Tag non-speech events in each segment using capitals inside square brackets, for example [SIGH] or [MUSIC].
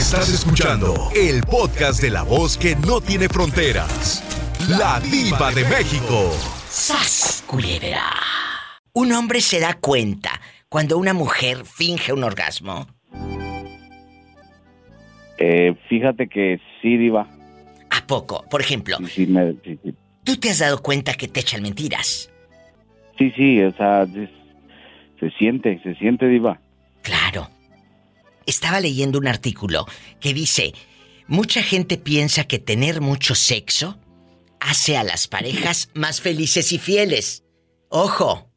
Estás escuchando el podcast de la voz que no tiene fronteras. La diva de México. ¡Sas, culebra! Un hombre se da cuenta cuando una mujer finge un orgasmo. Eh, fíjate que sí, Diva. ¿A poco? Por ejemplo, Sí, sí, me- sí, sí. ¿tú te has dado cuenta que te echan mentiras? Sí, sí, o sea, se siente, se siente, Diva. Claro. Estaba leyendo un artículo que dice, mucha gente piensa que tener mucho sexo hace a las parejas más felices y fieles. Ojo.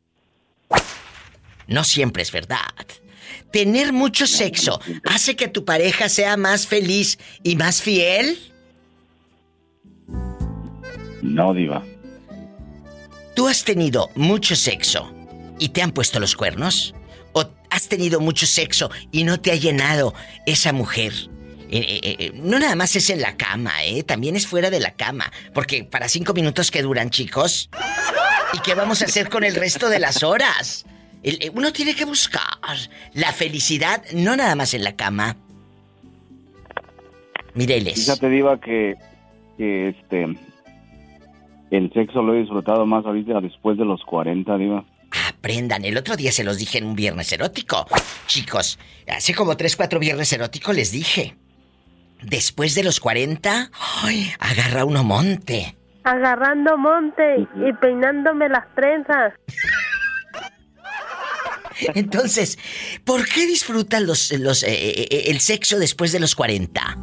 No siempre es verdad. Tener mucho sexo hace que tu pareja sea más feliz y más fiel. No, Diva. ¿Tú has tenido mucho sexo y te han puesto los cuernos? ¿O has tenido mucho sexo y no te ha llenado esa mujer? Eh, eh, eh, no nada más es en la cama, ¿eh? También es fuera de la cama. Porque para cinco minutos que duran, chicos. ¿Y qué vamos a hacer con el resto de las horas? El- uno tiene que buscar la felicidad no nada más en la cama. Mireles. Fíjate, Diva, que, que este. El sexo lo he disfrutado más ahorita después de los 40, Diva. Aprendan, el otro día se los dije en un viernes erótico. Chicos, hace como tres, cuatro viernes eróticos les dije. Después de los 40, ¡ay! agarra uno monte. Agarrando monte y peinándome las trenzas. Entonces, ¿por qué disfrutan los, los, eh, eh, eh, el sexo después de los 40?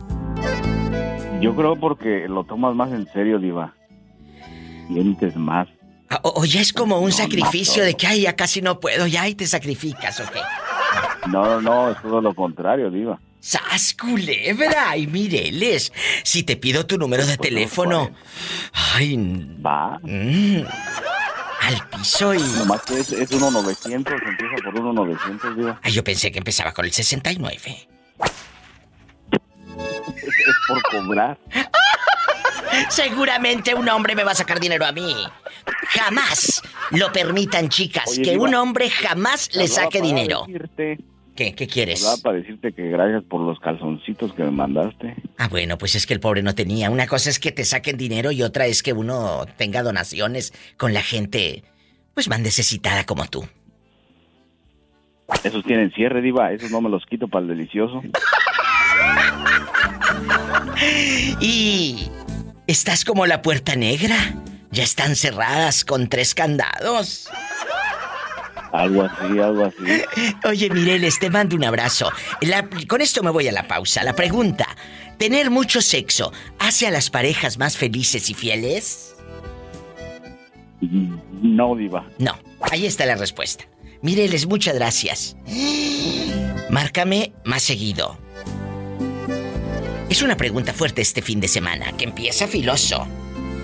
Yo creo porque lo tomas más en serio, Diva. Sientes más. Ah, O, o ya es como un No, sacrificio no. de que, ay, ya casi no puedo, ya y te sacrificas, ¿o qué? No, no, es todo lo contrario, Diva. ¡Sas, culebra! Y mireles, si te pido tu número de teléfono... Ay, Va. mm, al piso y... Nomás que es, es 1.900, empieza por 1.900, Diva. Ay, yo pensé que empezaba con el 69. Es, es por cobrar. Seguramente un hombre me va a sacar dinero a mí. Jamás lo permitan, chicas, Oye, que Diva, un hombre jamás le saque dinero. decirte- ¿Qué, qué quieres? hablaba para decirte que gracias por los calzoncitos que me mandaste. Ah, bueno, pues es que el pobre no tenía. Una cosa es que te saquen dinero y otra es que uno tenga donaciones con la gente, pues más necesitada como tú. Esos tienen cierre, Diva. Esos no me los quito para el delicioso. [LAUGHS] Y... Estás como la puerta negra. Ya están cerradas con tres candados. Algo así, algo así. Oye, Mireles, te mando un abrazo. La- con esto me voy a la pausa. La pregunta, ¿tener mucho sexo hace a las parejas más felices y fieles? No, Diva. No, ahí está la respuesta. Mireles, muchas gracias. Márcame más seguido. Es una pregunta fuerte este fin de semana, que empieza filoso.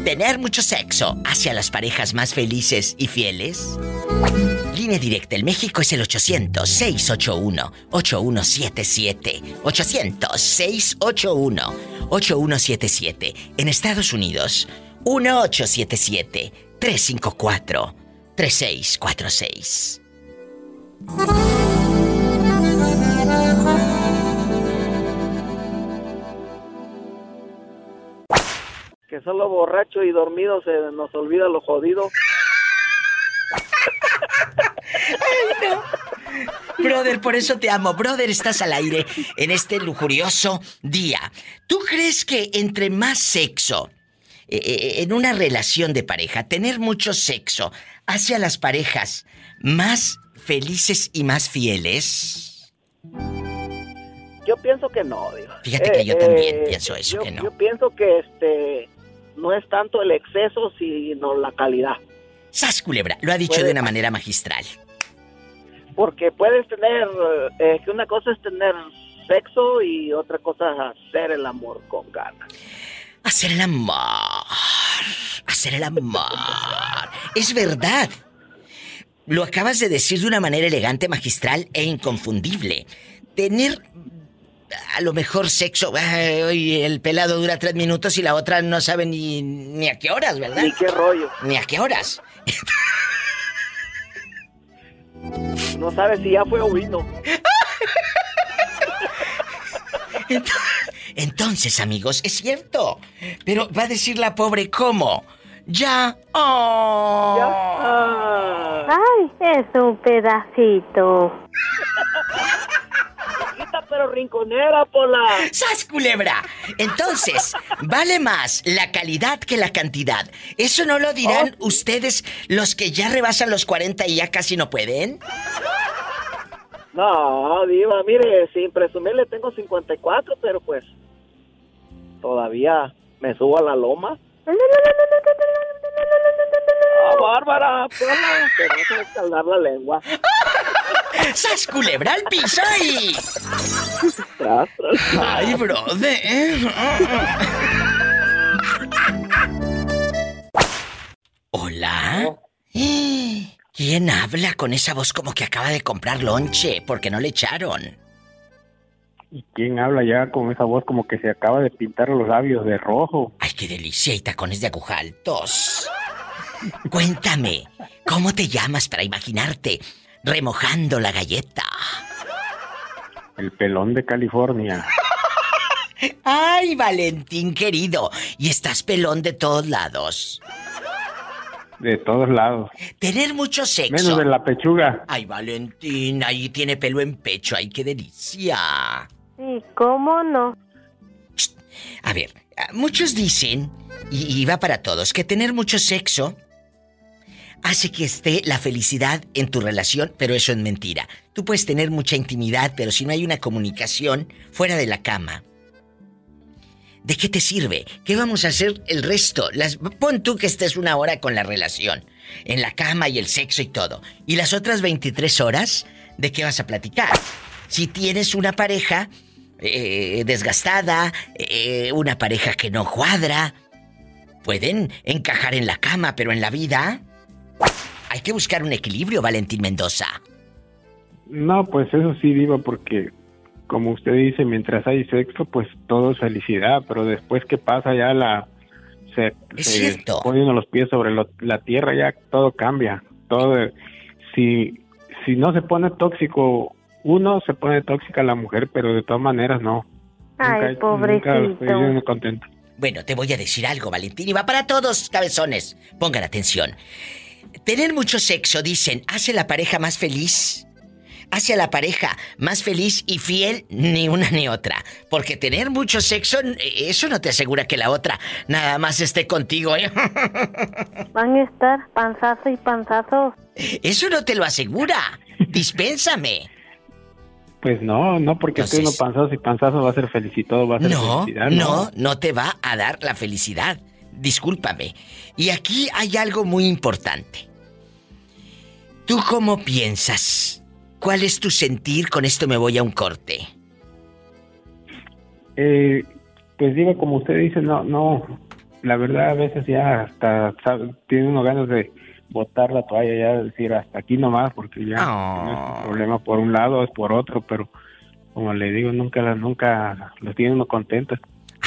¿Tener mucho sexo hace a las parejas más felices y fieles? Línea directa, el México es el 800-681-8177. 800-681-8177. En Estados Unidos, 1877-354-3646. Que solo borracho y dormido se nos olvida lo jodido. [LAUGHS] Brother, por eso te amo. Brother, estás al aire en este lujurioso día. ¿Tú crees que entre más sexo eh, eh, en una relación de pareja, tener mucho sexo hace a las parejas más felices y más fieles? Yo pienso que no, digo. Fíjate que yo también pienso eso, yo, que no. Yo pienso que este no es tanto el exceso, sino la calidad. Sas culebra, lo ha dicho de una manera magistral. Porque puedes tener, eh, que una cosa es tener sexo y otra cosa es hacer el amor con ganas. Hacer el amor. Hacer el amor. Es verdad. Lo acabas de decir de una manera elegante, magistral e inconfundible. Tener a lo mejor sexo. ay, oye, el pelado dura tres minutos y la otra no sabe ni, ni a qué horas, ¿verdad? Ni qué rollo. Ni a qué horas. No sabes si ya fue o vino. [LAUGHS] Entonces, amigos, es cierto. Pero va a decir la pobre cómo. Ya. Oh. Ay, es un pedacito. [LAUGHS] pero rinconera, Pola. ¡Sas, culebra! Entonces, vale más la calidad que la cantidad. ¿Eso no lo dirán Oh. ustedes los que ya rebasan los 40 y ya casi no pueden? No, Diva, mire, sin presumirle tengo 54, pero pues todavía me subo a la loma. [LAUGHS] Ah, Bárbara, Pola, te vas a escaldar la lengua. [LAUGHS] ¡Sas, culebra al piso y... ¡Ay, brother! ¿Hola? ¿Quién habla con esa voz como que acaba de comprar lonche porque no le echaron? ¿Y quién habla ya con esa voz como que se acaba de pintar los labios de rojo? ¡Ay, qué delicia! Y tacones de aguja altos. Cuéntame, ¿cómo te llamas para imaginarte remojando la galleta? El pelón de California. [LAUGHS] ¡Ay, Valentín querido! Y estás pelón de todos lados. De todos lados. Tener mucho sexo. Menos de la pechuga. Ay, Valentín, ahí tiene pelo en pecho. ¡Ay, qué delicia! Sí, ¿cómo no? A ver, muchos dicen, y, y va para todos, que tener mucho sexo hace que esté la felicidad en tu relación, pero eso es mentira. Tú puedes tener mucha intimidad, pero si no hay una comunicación fuera de la cama, ¿de qué te sirve? ¿Qué vamos a hacer el resto? Las, pon tú que estés una hora con la relación, en la cama y el sexo y todo. ¿Y las otras 23 horas? ¿De qué vas a platicar? Si tienes una pareja eh, desgastada, eh, una pareja que no cuadra, pueden encajar en la cama, pero en la vida hay que buscar un equilibrio, Valentín Mendoza. No, pues eso sí, Diva, porque como usted dice, mientras hay sexo, pues todo es felicidad, pero después que pasa ya la... Se, Es se cierto. los pies sobre lo- la tierra, ya todo cambia. Todo, si, si no se pone tóxico uno, se pone tóxica la mujer, pero de todas maneras no. Ay, Nunca- nunca estoy pobrecito. muy contento. Bueno, te voy a decir algo, Valentín, y va para todos, cabezones. Pongan atención. Tener mucho sexo, dicen, hace la pareja más feliz. Hace a la pareja más feliz y fiel ni una ni otra. Porque tener mucho sexo, eso no te asegura que la otra nada más esté contigo. ¿eh? [LAUGHS] Van a estar panzazo y panzazo. Eso no te lo asegura. Dispénsame. Pues no, no porque esté uno Entonces- panzazo y panzazo va a ser feliz y todo va a ser No, felicidad. no, no te va a dar la felicidad. Discúlpame. Y aquí hay algo muy importante. ¿Tú cómo piensas? ¿Cuál es tu sentir? Con esto me voy a un corte. Eh, pues digo, como usted dice, no, no, la verdad a veces ya hasta sabe- tiene uno ganas de botar la toalla, ya decir hasta aquí nomás, porque ya Oh. no es un problema por un lado, es por otro, pero como le digo, nunca, nunca los tiene uno contentos.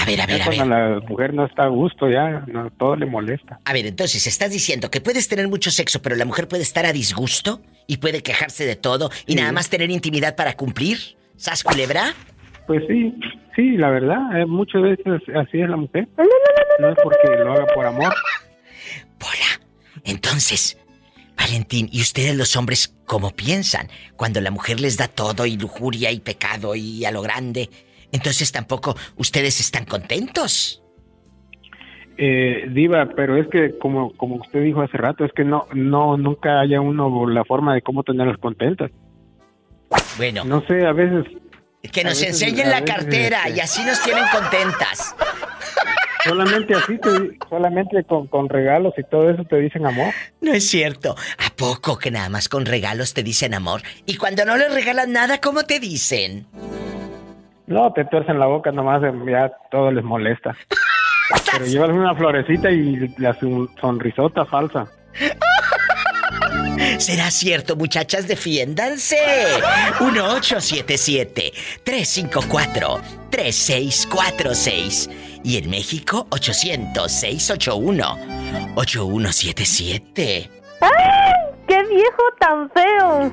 A ver, a ver, Ya a cuando ver. la mujer no está a gusto, ya no, todo le molesta. A ver, entonces, ¿estás diciendo que puedes tener mucho sexo, pero la mujer puede estar a disgusto y puede quejarse de todo y Sí. nada más tener intimidad para cumplir? ¿Sas culebra? Pues sí, sí, la verdad, eh, muchas veces así es la mujer. No es porque lo haga por amor. Pola. Entonces, Valentín, ¿y ustedes los hombres cómo piensan? Cuando la mujer les da todo y lujuria y pecado y a lo grande, entonces tampoco ustedes están contentos. Eh, diva, pero es que como como usted dijo hace rato, es que no no nunca haya uno la forma de cómo tenerlos contentos. Bueno, No sé, a veces que nos veces- enseñen la cartera este- y así nos tienen contentas. solamente así te- solamente con, con regalos y todo eso te dicen amor. No es cierto. ¿A poco que nada más con regalos te dicen amor? Y cuando no les regalan nada, ¿cómo te dicen? No, te tuercen la boca nomás, eh, ya todo les molesta. [LAUGHS] Pero llevas una florecita y la son- sonrisota falsa. [LAUGHS] ¿Será cierto, muchachas? Defiéndanse. 1877-354-3646. Y en México, 800-681-8177. ¡Qué viejo tan feo!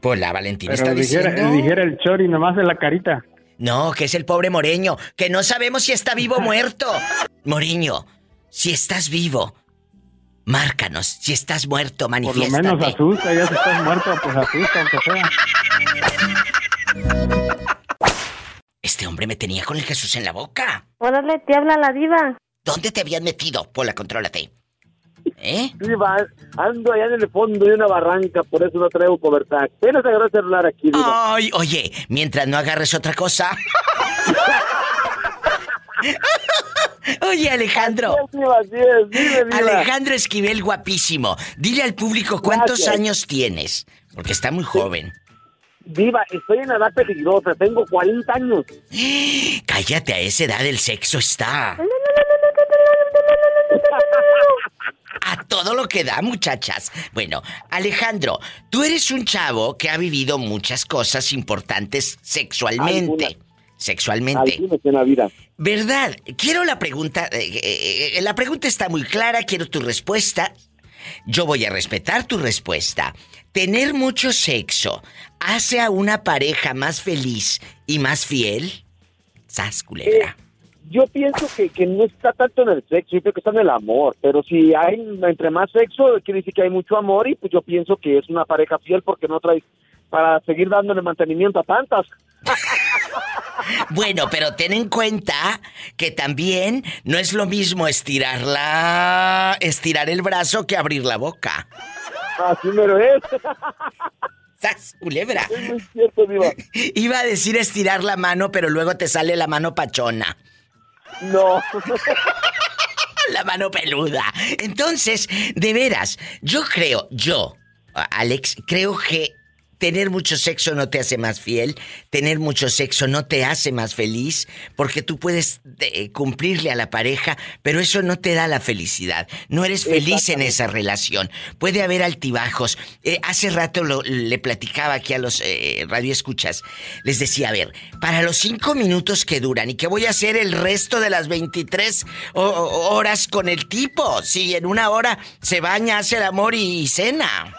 Por la Valentina Pero está dijera, diciendo. dijera el chori nomás de la carita. No, que es el pobre Moreño, que no sabemos si está vivo o [LAUGHS] muerto. Moreño, si estás vivo, márcanos. Si estás muerto, Por lo manifiéstate. menos asusta, ya si estás muerto, pues asusta, aunque sea. Este hombre me tenía con el Jesús en la boca. Órale, te habla la diva. ¿Dónde te habían metido? Pola, contrólate. ¿Eh? Diva, ando allá en el fondo de una barranca, por eso no traigo cobertura. Apenas agarré el celular aquí, Diva. Ay, oye, mientras no agarres otra cosa. [LAUGHS] Oye, Alejandro. Así es, así es, dime, Diva. Alejandro Esquivel, guapísimo. Dile al público cuántos Gracias. años tienes. Porque está muy joven. Diva, estoy en edad peligrosa, tengo 40 años. [GASPS] Cállate, a esa edad el sexo está. A todo lo que da, muchachas. Bueno, Alejandro, tú eres un chavo que ha vivido muchas cosas importantes sexualmente. Algunas. Sexualmente. En la vida. ¿Verdad? Quiero la pregunta. eh, eh, eh, la pregunta está muy clara, quiero tu respuesta. Yo voy a respetar tu respuesta. ¿Tener mucho sexo hace a una pareja más feliz y más fiel? Sas, culebra. Yo pienso que, que no está tanto en el sexo, yo creo que está en el amor. Pero si hay entre más sexo, quiere decir que hay mucho amor y pues yo pienso que es una pareja fiel porque no trae para seguir dándole mantenimiento a tantas. [LAUGHS] Bueno, pero ten en cuenta que también no es lo mismo estirarla, estirar el brazo que abrir la boca. Así me lo es. [LAUGHS] ¡Sas, culebra! Es muy cierto, Diva. [LAUGHS] Iba a decir estirar la mano, pero luego te sale la mano pachona. No. [LAUGHS] La mano peluda. Entonces, de veras, yo creo, yo, Alex, creo que tener mucho sexo no te hace más fiel, tener mucho sexo no te hace más feliz, porque tú puedes eh, cumplirle a la pareja, pero eso no te da la felicidad. No eres feliz en esa relación. Puede haber altibajos. Eh, hace rato lo- le platicaba aquí a los eh, radioescuchas. Les decía, a ver, para los cinco minutos que duran y que voy a hacer el resto de las 23 o- o- horas con el tipo, si en una hora se baña, hace el amor y, y cena.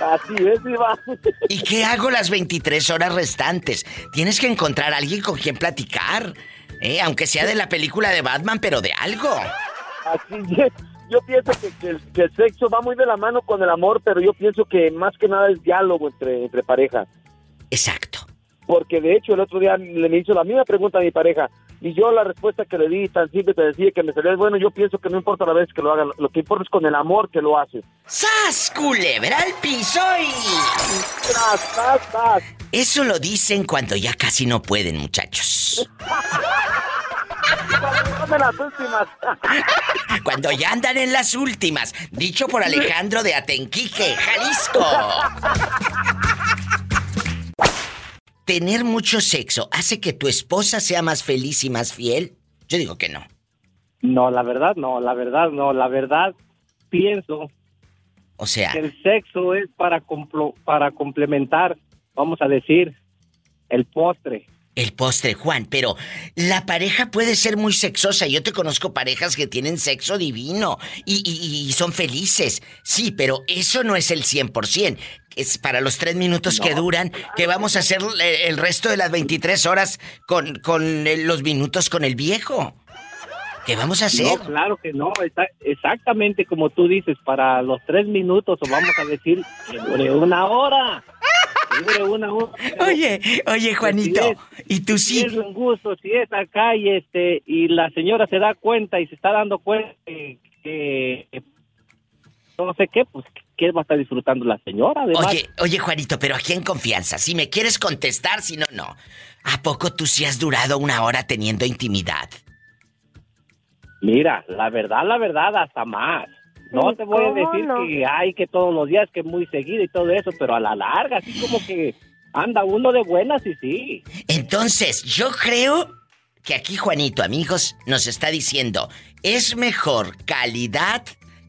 Así es, Diva. [LAUGHS] ¿Y qué hago las 23 horas restantes? Tienes que encontrar a alguien con quien platicar. ¿eh? Aunque sea de la película de Batman, pero de algo. Así es. Yo pienso que, que el, que el sexo va muy de la mano con el amor, pero yo pienso que más que nada es diálogo entre, entre pareja. Exacto. Porque de hecho el otro día le me hizo la misma pregunta a mi pareja y yo la respuesta que le di tan simple te decía que me salía bueno, yo pienso que no importa la vez que lo hagan, lo que importa es con el amor que lo haces. ¡Sas, culebra al piso y... Tras, tras, tras. Eso lo dicen cuando ya casi no pueden, muchachos. Las últimas. Cuando ya andan en las últimas. Dicho por Alejandro de Atenquique, Jalisco. ¿Tener mucho sexo hace que tu esposa sea más feliz y más fiel? Yo digo que no. No, la verdad no, la verdad no, la verdad pienso O sea, que el sexo es para complo- para complementar, vamos a decir, el postre. El postre, Juan, pero la pareja puede ser muy sexosa. Yo te conozco parejas que tienen sexo divino y, y- y son felices. Sí, pero eso no es el 100%. Es para los tres minutos que duran, que vamos a hacer eh, el resto de las 23 horas con, con eh, los minutos con el viejo. ¿Qué vamos a hacer? No, claro que no, exactamente como tú dices, para los tres minutos o vamos a decir que dure una hora. Que. Oye, oye, Juanito, Si es- ¿y tú Si sí? es un gusto, si es acá y este y la señora se da cuenta y se está dando cuenta que, que- no sé qué, pues qué va a estar disfrutando la señora. Además, Oye, oye, Juanito, pero aquí en confianza. Si me quieres contestar, si no, no. ¿A poco tú sí has durado una hora teniendo intimidad? Mira, la verdad, la verdad, hasta más. No ¿Y te voy a decir no? que hay que todos los días, que muy seguido y todo eso, pero a la larga, así como que anda uno de buenas y sí. Entonces, yo creo que aquí Juanito, amigos, nos está diciendo, es mejor calidad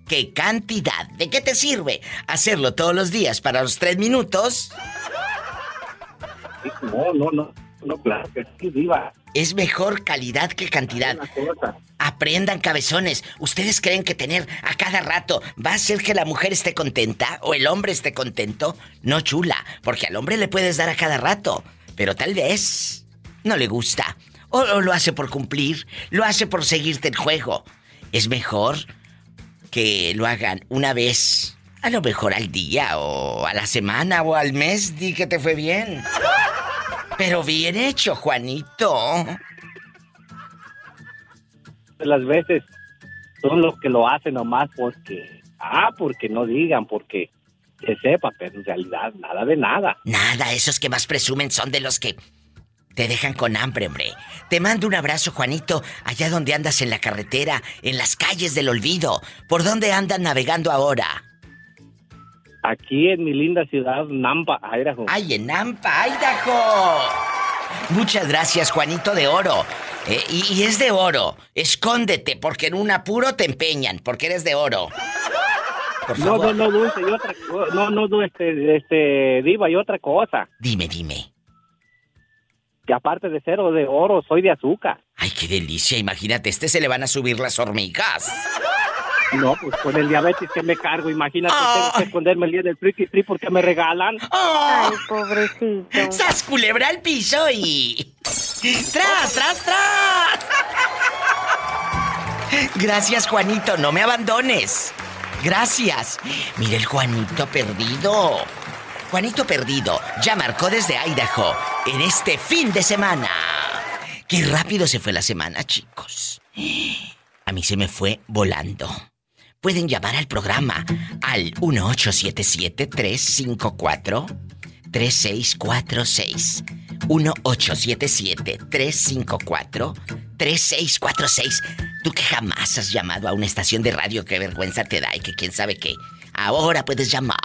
que cantidad. ¿De qué te sirve hacerlo todos los días para los tres minutos? No, no, no, no, claro que sí, viva. Es mejor calidad que cantidad. Aprendan, cabezones. ¿Ustedes creen que tener a cada rato va a hacer que la mujer esté contenta o el hombre esté contento? No, chula, porque al hombre le puedes dar a cada rato, pero tal vez no le gusta. O, o lo hace por cumplir, lo hace por seguirte el juego. Es mejor que lo hagan una vez, a lo mejor al día o a la semana o al mes, di que te fue bien. Pero bien hecho, Juanito. las veces son los que lo hacen nomás porque, ah, porque no digan, porque se sepa, pero en realidad nada de nada. Nada, esos que más presumen son de los que te dejan con hambre, hombre. Te mando un abrazo, Juanito, allá donde andas en la carretera, en las calles del olvido. ¿Por dónde andan navegando ahora? Aquí en mi linda ciudad, Nampa, Idaho. ¡Ay, en Nampa, Idaho! Muchas gracias, Juanito de Oro. Eh, y, y es de oro. Escóndete, porque en un apuro te empeñan, porque eres de oro. Por No, favor. no, no, dulce, y otra no, no, este, este, diva, y otra cosa, Dime, dime. que aparte de ser de oro, soy de azúcar. Ay, qué delicia. Imagínate, este se le van a subir las hormigas. No, pues con el diabetes que me cargo, imagínate, Ah. tengo que esconderme el día del friki free porque me regalan. ¡Oh! Ay, pobrecito. ¡Sas culebra al piso y. ¡Tras, tras, tras! Gracias, Juanito, no me abandones. Gracias. Mira el Juanito perdido. Juanito perdido ya marcó desde Idaho en este fin de semana. Qué rápido se fue la semana, chicos. A mí se me fue volando. Pueden llamar al programa al 1877-354-3646. 1877-354-3646. Tú que jamás has llamado a una estación de radio, qué vergüenza te da y que quién sabe qué. Ahora puedes llamar.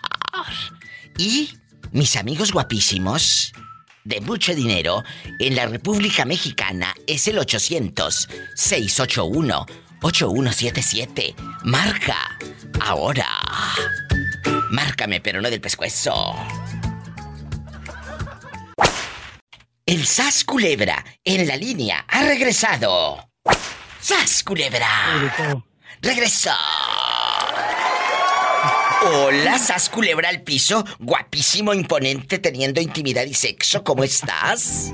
Y mis amigos guapísimos de mucho dinero en la República Mexicana es el 800-681-8177. Marca. Ahora. Márcame, pero no del pescuezo. El Sas Culebra en la línea ha regresado. ¡Sas Culebra! ¡Regresó! Hola, Sas Culebra al piso, guapísimo, imponente, teniendo intimidad y sexo, ¿cómo estás?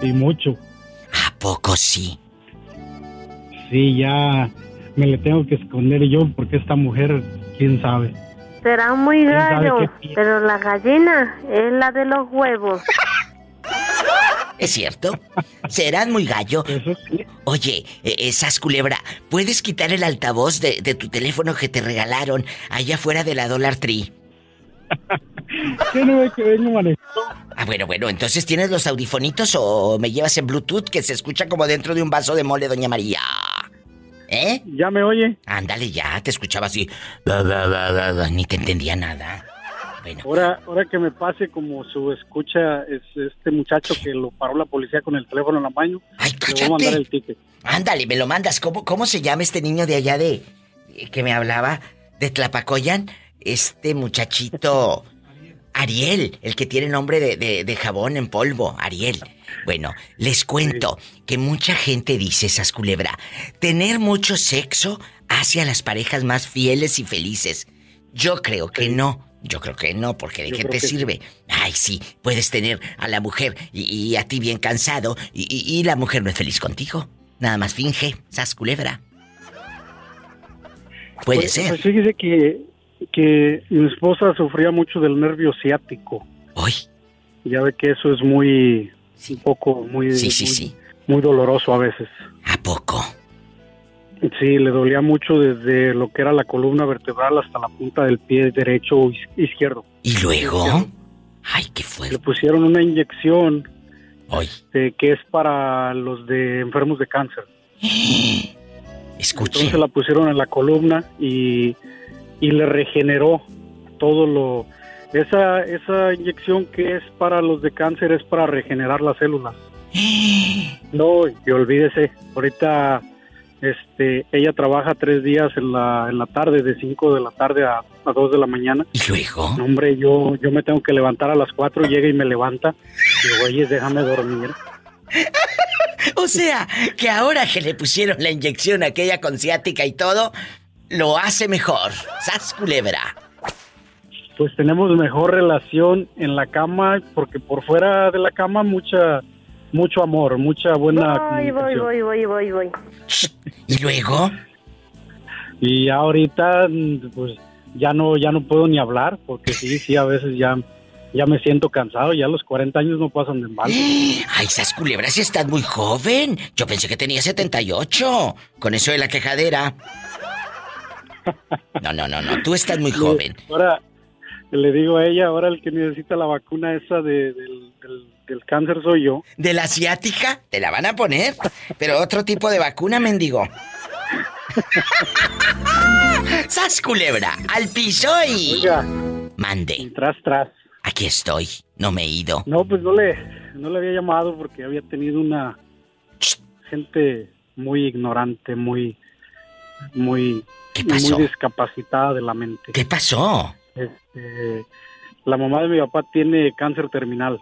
Y mucho. ¿A poco sí? Sí, ya me le tengo que esconder yo porque esta mujer, quién sabe. Será muy ¿Quién sabe gallo, pero la gallina es la de los huevos. ¿Es cierto? ¿Serán muy gallo? [LAUGHS] Oye, eh, eh, Sas Culebra, ¿puedes quitar el altavoz de, de tu teléfono que te regalaron allá afuera de la Dollar Tree? ¿Qué no que vengo manejando? Ah, bueno, bueno, entonces tienes los audifonitos o me llevas en Bluetooth que se escucha como dentro de un vaso de mole, Doña María. ¿Eh? ¿Ya me oye? Ándale ya, te escuchaba así. Ni te entendía nada. Bueno, Ahora, ahora que me pase como su escucha es este muchacho que lo paró la policía con el teléfono en la mano, ay, le voy a mandar el cállate. ticket. Ándale, me lo mandas. ¿Cómo, ¿Cómo se llama este niño de allá de. que me hablaba? De Tlapacoyan? Este muchachito. Ariel, el que tiene nombre de, de- de jabón en polvo, Ariel. Bueno, les cuento que mucha gente dice, esas culebra, tener mucho sexo hace a las parejas más fieles y felices. Yo creo que no. Yo creo que no, porque de Yo qué te que sirve. Ay, sí, puedes tener a la mujer y, y a ti bien cansado y, y- y la mujer no es feliz contigo. Nada más finge, sas culebra. Puede Pues, ser. Pues fíjese que, que mi esposa sufría mucho del nervio ciático. Hoy. Ya ve que eso es muy, Sí. un poco muy, Sí, sí, muy, sí. muy doloroso a veces. ¿A poco? Sí, le dolía mucho desde lo que era la columna vertebral hasta la punta del pie derecho o izquierdo. ¿Y luego? Ay, qué Le fuerte. pusieron una inyección Hoy. eh, que es para los de enfermos de cáncer. [GASPS] Escuchen. Entonces la pusieron en la columna y, y le regeneró todo lo... Esa, esa inyección que es para los de cáncer es para regenerar las células. [GASPS] No, y olvídese, ahorita este, ella trabaja tres días en la, en la tarde, de 5 de la tarde a, a 2 de la mañana. ¿Y luego? No, hombre, yo, yo me tengo que levantar a las 4, llega y me levanta. Digo, oye, déjame dormir. [LAUGHS] O sea, que ahora que le pusieron la inyección aquella con ciática y todo, lo hace mejor. Sas culebra. Pues tenemos mejor relación en la cama, porque por fuera de la cama mucha mucho amor, mucha buena Voy, voy, comunicación. voy, voy, voy, voy. ¿Y luego? [LAUGHS] Y ya ahorita, pues ya no, ya no puedo ni hablar, porque sí, sí, a veces ya, ya me siento cansado, ya los 40 años no pasan de mal. [GASPS] Ay, esas culebras, si estás muy joven. Yo pensé que tenía 78. Con eso de la quejadera. No, no, no, no. Tú estás muy joven. Ahora, le digo a ella, ahora el que necesita la vacuna esa de- del, del- del cáncer soy yo. ¿De la asiática? Te la van a poner. Pero otro tipo de vacuna, mendigo. ¡Sas culebra! ¡Al piso y. Oiga, Mande. tras, tras. Aquí estoy. No me he ido. No, pues no le, no le había llamado porque había tenido una gente muy ignorante, muy, muy, ¿Qué pasó? muy discapacitada de la mente. ¿Qué pasó? Este, la mamá de mi papá tiene cáncer terminal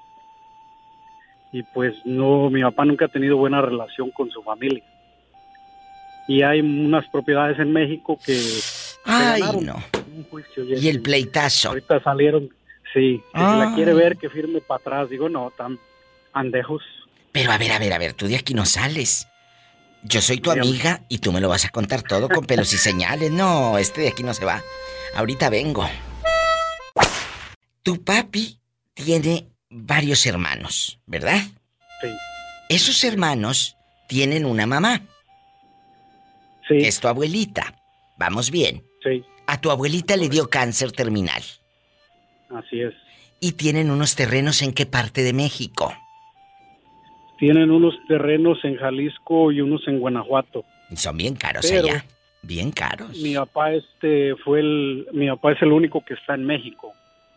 y pues no, mi papá nunca ha tenido buena relación con su familia. Y hay unas propiedades en México que Ay, no. un juicio Y el pleitazo. ahorita salieron, sí, que si la quiere ver que firme para atrás, digo no, tan andejos. Pero a ver, a ver, a ver, tú de aquí no sales. Yo soy tu amiga y tú me lo vas a contar todo con pelos y señales. No, este de aquí no se va. Ahorita vengo. Tu papi tiene varios hermanos, ¿verdad? Sí, Esos hermanos tienen una mamá, sí, que es tu abuelita. Vamos bien. sí, A tu abuelita le dio cáncer terminal. así es. Y tienen unos terrenos en qué parte de México. Tienen unos terrenos en Jalisco y unos en Guanajuato. Son bien caros Pero- allá. Bien caros. Mi papá este fue el mi papá es el único que está en México.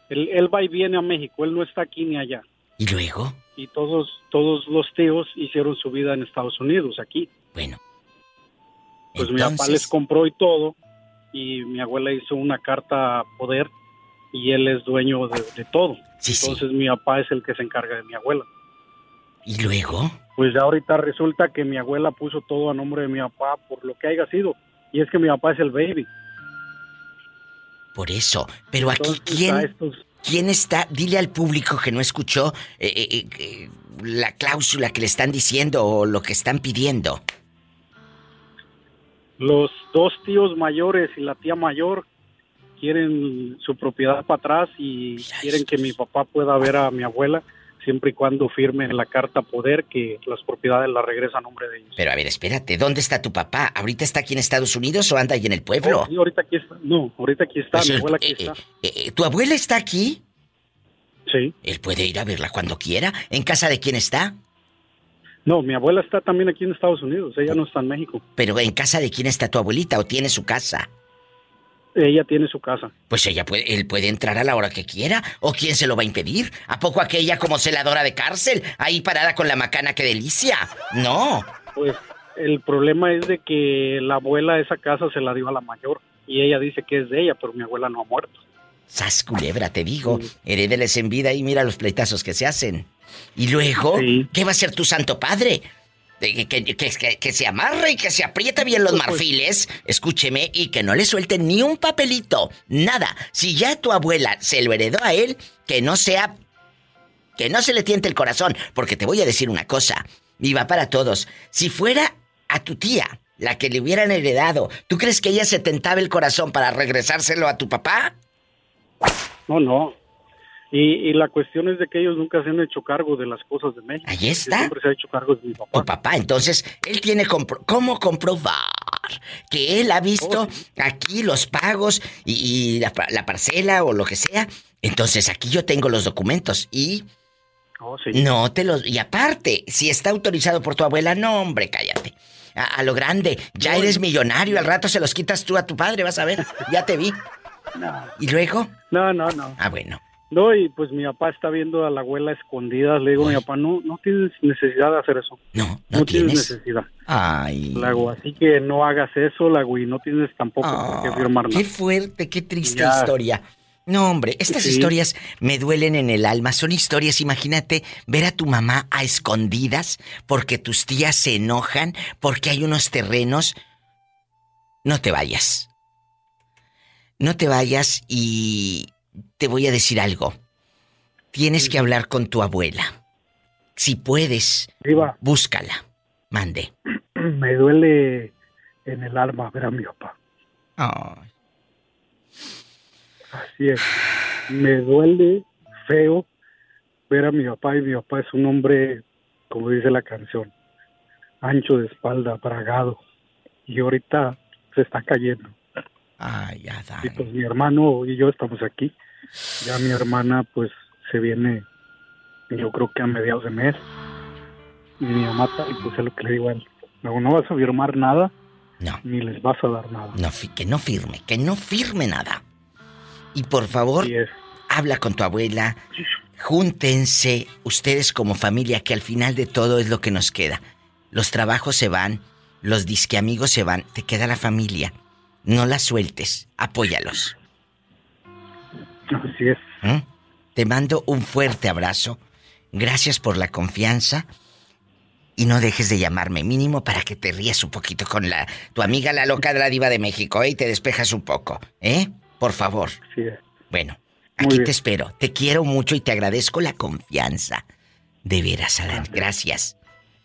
Él, él va y viene a México, él no está aquí ni allá. ¿Y luego? Y todos todos los tíos hicieron su vida en Estados Unidos, aquí. Bueno. Pues mi papá les compró y todo y mi abuela hizo una carta a poder y él es dueño de, de todo. Sí, sí. Entonces mi papá es el que se encarga de mi abuela. ¿Y luego? Pues ya ahorita resulta que mi abuela puso todo a nombre de mi papá por lo que haya sido. Y es que mi papá es el baby. Por eso. Pero aquí, Entonces, ¿quién, estos- ¿quién está? Dile al público que no escuchó eh, eh, eh, eh, la cláusula que le están diciendo o lo que están pidiendo. Los dos tíos mayores y la tía mayor quieren su propiedad para atrás y quieren que mi papá pueda ver a mi abuela siempre y cuando firme la carta poder que las propiedades las regresa a nombre de ellos. Pero a ver, espérate, ¿dónde está tu papá? ¿Ahorita está aquí en Estados Unidos o anda ahí en el pueblo? Oh, sí, ahorita aquí está. No, ahorita aquí está. Pues mi el- abuela aquí eh, está. eh, eh, ¿Tu abuela está aquí? Sí. Él puede ir a verla cuando quiera. ¿En casa de quién está? No, mi abuela está también aquí en Estados Unidos. Ella no está en México. Pero ¿en casa de quién está tu abuelita o tiene su casa? Ella tiene su casa. Pues ella puede, él puede entrar a la hora que quiera. ¿O quién se lo va a impedir? ¿A poco aquella como celadora de cárcel? Ahí parada con la macana, qué delicia. No. Pues el problema es de que la abuela esa casa se la dio a la mayor y ella dice que es de ella, pero mi abuela no ha muerto. Sas culebra, te digo. Herédeles en vida y mira los pleitazos que se hacen. Y luego, ¿qué va a ser tu santo padre? Que, que- que- se amarre y que se apriete bien los marfiles, escúcheme, y que no le suelten ni un papelito, nada. Si ya tu abuela se lo heredó a él, que no sea que no se le tiente el corazón, porque te voy a decir una cosa, y va para todos. Si fuera a tu tía, la que le hubieran heredado, ¿tú crees que ella se tentaba el corazón para regresárselo a tu papá? No, no. Y, y la cuestión es de que ellos nunca se han hecho cargo de las cosas de México. Ahí está. Siempre se ha hecho cargo de mi papá. Tu papá, entonces, él tiene compro- cómo comprobar que él ha visto aquí los pagos y, y la, pa- la parcela o lo que sea. Entonces, aquí yo tengo los documentos y Oh, sí. no te los... Y aparte, si está autorizado por tu abuela, no, hombre, cállate. A, a lo grande, ya eres millonario, al rato se los quitas tú a tu padre, vas a ver. Ya te vi. [LAUGHS] ¿Y luego? No, no, no. Ah, bueno. No, y pues mi papá está viendo a la abuela escondida. Le digo, mi papá, no, no tienes necesidad de hacer eso. No, no, tienes tienes. necesidad. Ay. Le hago, así que no hagas eso, la y no tienes tampoco por qué firmar nada. Qué fuerte, qué triste Ya. historia. No, hombre, estas Sí. historias me duelen en el alma. Son historias, imagínate, ver a tu mamá a escondidas porque tus tías se enojan porque hay unos terrenos. No te vayas. No te vayas y te voy a decir algo. Tienes que hablar con tu abuela. Si puedes, Diva, búscala. Mande. [CLEARS THROAT] me duele en el alma ver a mi papá. Así es. Me duele feo ver a mi papá y mi papá es un hombre, como dice la canción, ancho de espalda, bragado. Y ahorita se está cayendo. Ay, Adán. Y pues mi hermano y yo estamos aquí. Ya mi hermana pues se viene, yo creo que a mediados de mes. Y mi mamá y pues es lo que le digo a él. No, no vas a firmar nada. No. Ni les vas a dar nada. No, que no firme, que no firme nada. Y por favor, es. habla con tu abuela, júntense ustedes como familia, que al final de todo es lo que nos queda. Los trabajos se van, los disque amigos se van, te queda la familia. No la sueltes, apóyalos. Así es. ¿eh? Te mando un fuerte abrazo. Gracias por la confianza. Y no dejes de llamarme mínimo para que te rías un poquito con la tu amiga la loca de la diva de México, ¿eh? Y te despejas un poco, ¿eh? Por favor. Es. Bueno, aquí te espero. Te quiero mucho y te agradezco la confianza. De veras, Adán. Gracias.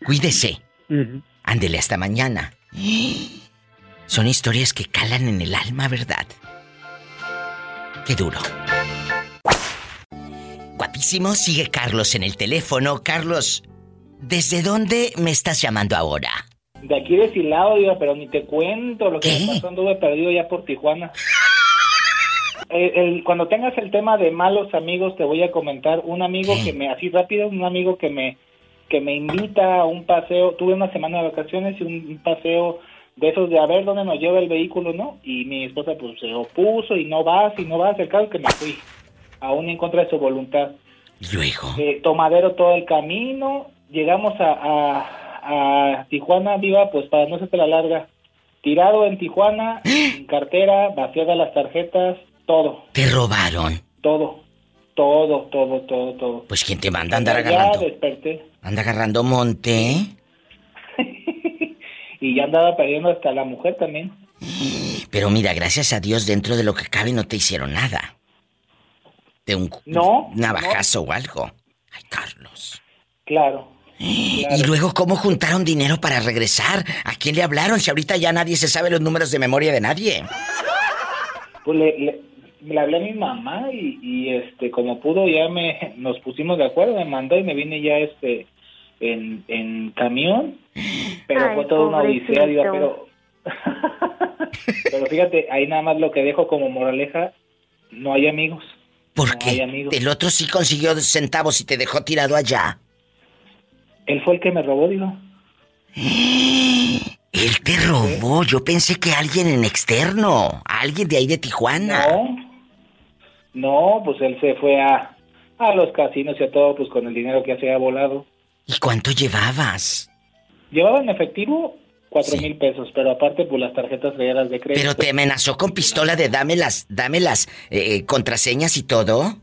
Cuídese. Ándele hasta mañana. Son historias que calan en el alma, ¿verdad? Qué duro. Guapísimo, sigue Carlos en el teléfono. Carlos, ¿desde dónde me estás llamando ahora? De aquí de Silao, digo, pero ni te cuento lo que me pasó, anduve perdido ya por Tijuana. Eh, el- cuando tengas el tema de malos amigos, te voy a comentar un amigo ¿Qué? que me, así rápido, un amigo que me, que me invita a un paseo, tuve una semana de vacaciones y un, un paseo de esos de a ver dónde nos lleva el vehículo, ¿no? Y mi esposa pues se opuso y no vas y no vas, el caso que me fui, aún en contra de su voluntad. Luego. Eh, tomadero todo el camino, llegamos a, a, a Tijuana, viva, pues para no se te la larga, tirado en Tijuana, [GASPS] sin cartera, vaciadas las tarjetas, todo, Te robaron. todo, todo, todo, todo, todo. Pues quién te manda a andar Ya agarrando. desperté Anda agarrando monte. Y ya andaba perdiendo hasta la mujer también. Pero mira, gracias a Dios, dentro de lo que cabe no te hicieron nada. De un No, navajazo o algo. Ay, Carlos. Claro. [GASPS] Y luego, ¿cómo juntaron dinero para regresar? ¿A quién le hablaron? Si ahorita ya nadie se sabe los números de memoria de nadie. Pues le, le, le hablé a mi mamá y, y, este como pudo ya me nos pusimos de acuerdo, me mandó y me vine ya este en, en camión, pero Ay, fue toda una odisea, digo, pero pero fíjate, ahí nada más lo que dejo como moraleja, no hay amigos. ¿Por No hay qué? amigos. El otro sí consiguió centavos y te dejó tirado allá. Él fue el que me robó, digo. [GASPS] Él te robó. Yo pensé que alguien en externo. Alguien de ahí de Tijuana. No, no, pues él se fue a, a los casinos y a todo, pues con el dinero que se había volado. ¿Y cuánto llevabas? Llevaba en efectivo cuatro Sí. mil pesos, pero aparte, pues las tarjetas reales de crédito. Pero te amenazó con pistola de dame las, dame las eh, contraseñas y todo.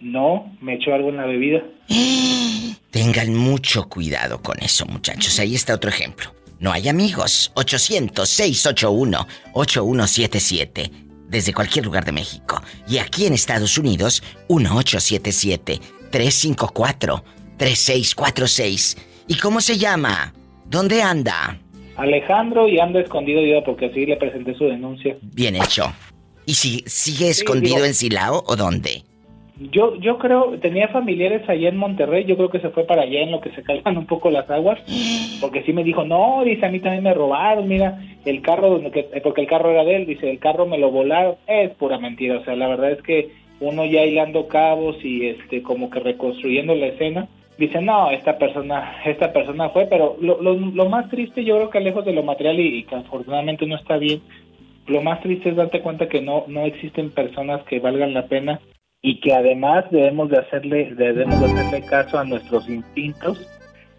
No, me echó algo en la bebida. [GASPS] Tengan mucho cuidado con eso, muchachos. Ahí está otro ejemplo. No hay amigos. 800-681-8177. Desde cualquier lugar de México. Y aquí en Estados Unidos, 1877-354-3646. ¿Y cómo se llama? ¿Dónde anda? Alejandro y anda escondido yo porque así le presenté su denuncia. Bien hecho. ¿Y si sigue escondido digo- en Silao o dónde? Yo yo creo, tenía familiares allá en Monterrey, yo creo que se fue para allá en lo que se calman un poco las aguas, porque sí me dijo, no, dice, a mí también me robaron, mira, el carro, donde eh, porque el carro era de él, dice, el carro me lo volaron, es pura mentira, o sea, la verdad es que uno ya hilando cabos y este como que reconstruyendo la escena, dice, no, esta persona, esta persona fue, pero lo, lo, lo más triste yo creo que lejos de lo material y, y que afortunadamente no está bien, lo más triste es darte cuenta que no, no existen personas que valgan la pena y que además debemos de hacerle debemos de hacerle caso a nuestros instintos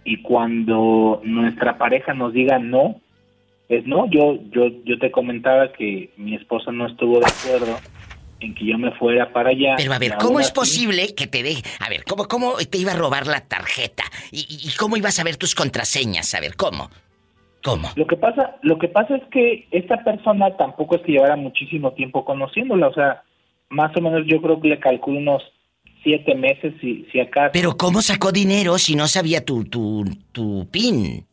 y cuando nuestra pareja nos diga no es no. Yo yo yo te comentaba que mi esposa no estuvo de acuerdo en que yo me fuera para allá Pero a ver, ¿cómo es posible que te deje? A ver, ¿cómo, ¿cómo te iba a robar la tarjeta? ¿Y, y- y cómo ibas a ver tus contraseñas? A ver, ¿cómo? ¿Cómo? Lo que pasa, lo que pasa es que esta persona tampoco es que llevara muchísimo tiempo conociéndola, o sea, más o menos yo creo que le calculo unos siete meses, si, si acaso. Pero ¿cómo sacó dinero si no sabía tu, tu, tu PIN?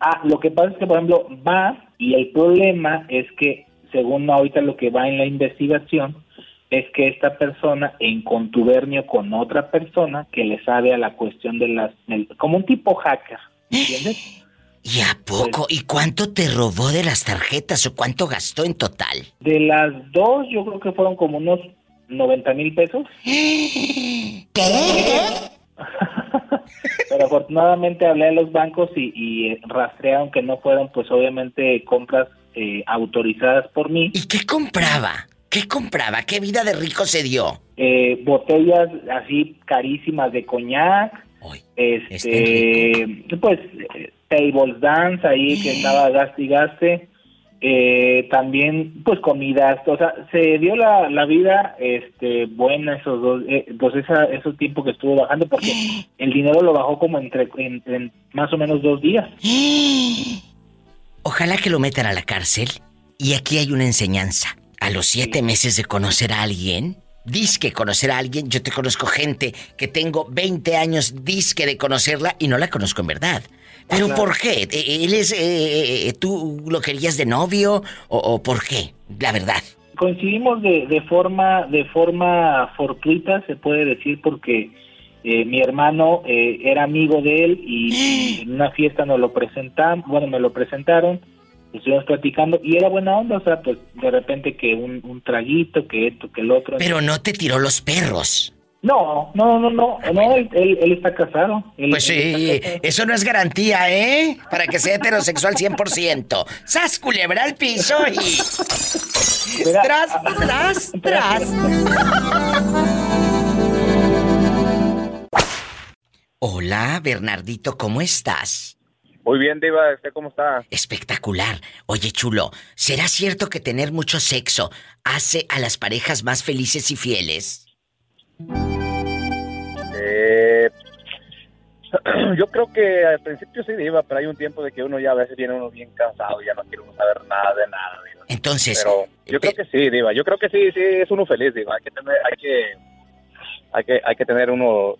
Ah, lo que pasa es que, por ejemplo, va y el problema es que, según ahorita lo que va en la investigación, es que esta persona en contubernio con otra persona que le sabe a la cuestión de las... como un tipo hacker, ¿entiendes? [GASPS] ¿Y a poco? ¿Y cuánto te robó de las tarjetas o cuánto gastó en total? De las dos, yo creo que fueron como unos 90 mil pesos. [GASPS] [LAUGHS] Pero afortunadamente hablé a los bancos y, y eh, rastrearon que no fueron, pues obviamente, compras eh, autorizadas por mí. ¿Y qué compraba? ¿Qué compraba? ¿Qué vida de rico se dio? Eh, botellas así carísimas de coñac. Este, pues, tables dance ahí que estaba gaste y gaste. Eh, también, pues, comidas. O sea, se dio la, la vida este, buena esos dos, eh, pues, esa, esos tiempos que estuvo bajando porque [GASPS] el dinero lo bajó como entre, en, en más o menos dos días. [GASPS] Ojalá que lo metan a la cárcel. Y aquí hay una enseñanza. A los siete meses de conocer a alguien, disque conocer a alguien, yo te conozco gente que tengo 20 años disque de conocerla y no la conozco en verdad. ¿Pero Claro. por qué? ¿E- ¿Él es... eh, eh, ¿Tú lo querías de novio? O, o por qué? La verdad. coincidimos de, de forma de forma fortuita se puede decir porque eh, mi hermano eh, era amigo de él y [GASPS] en una fiesta nos lo presentaron bueno me lo presentaron estuvimos platicando y era buena onda o sea pues de repente que un, un traguito que esto que el otro Pero no te tiró los perros. no no no no no él, él- él está casado Él- Pues sí, casado. eso no es garantía, ¿eh? Para que sea heterosexual 100%. ¡Sas, culebra al piso y... Mira, tras, tras, tras. Hola, Bernardito, ¿cómo estás? Muy bien, Diva, ¿usted cómo está? Espectacular. Oye, chulo, ¿será cierto que tener mucho sexo hace a las parejas más felices y fieles? Eh, [CLEARS THROAT] yo creo que al principio sí, Diva, pero hay un tiempo de que uno ya a veces viene uno bien cansado y ya no quiere uno saber nada de nada, Diva. Entonces, Pero yo creo que sí, Diva, yo creo que sí, sí, es uno feliz, Diva. Hay que tener, hay que, hay que, hay que tener uno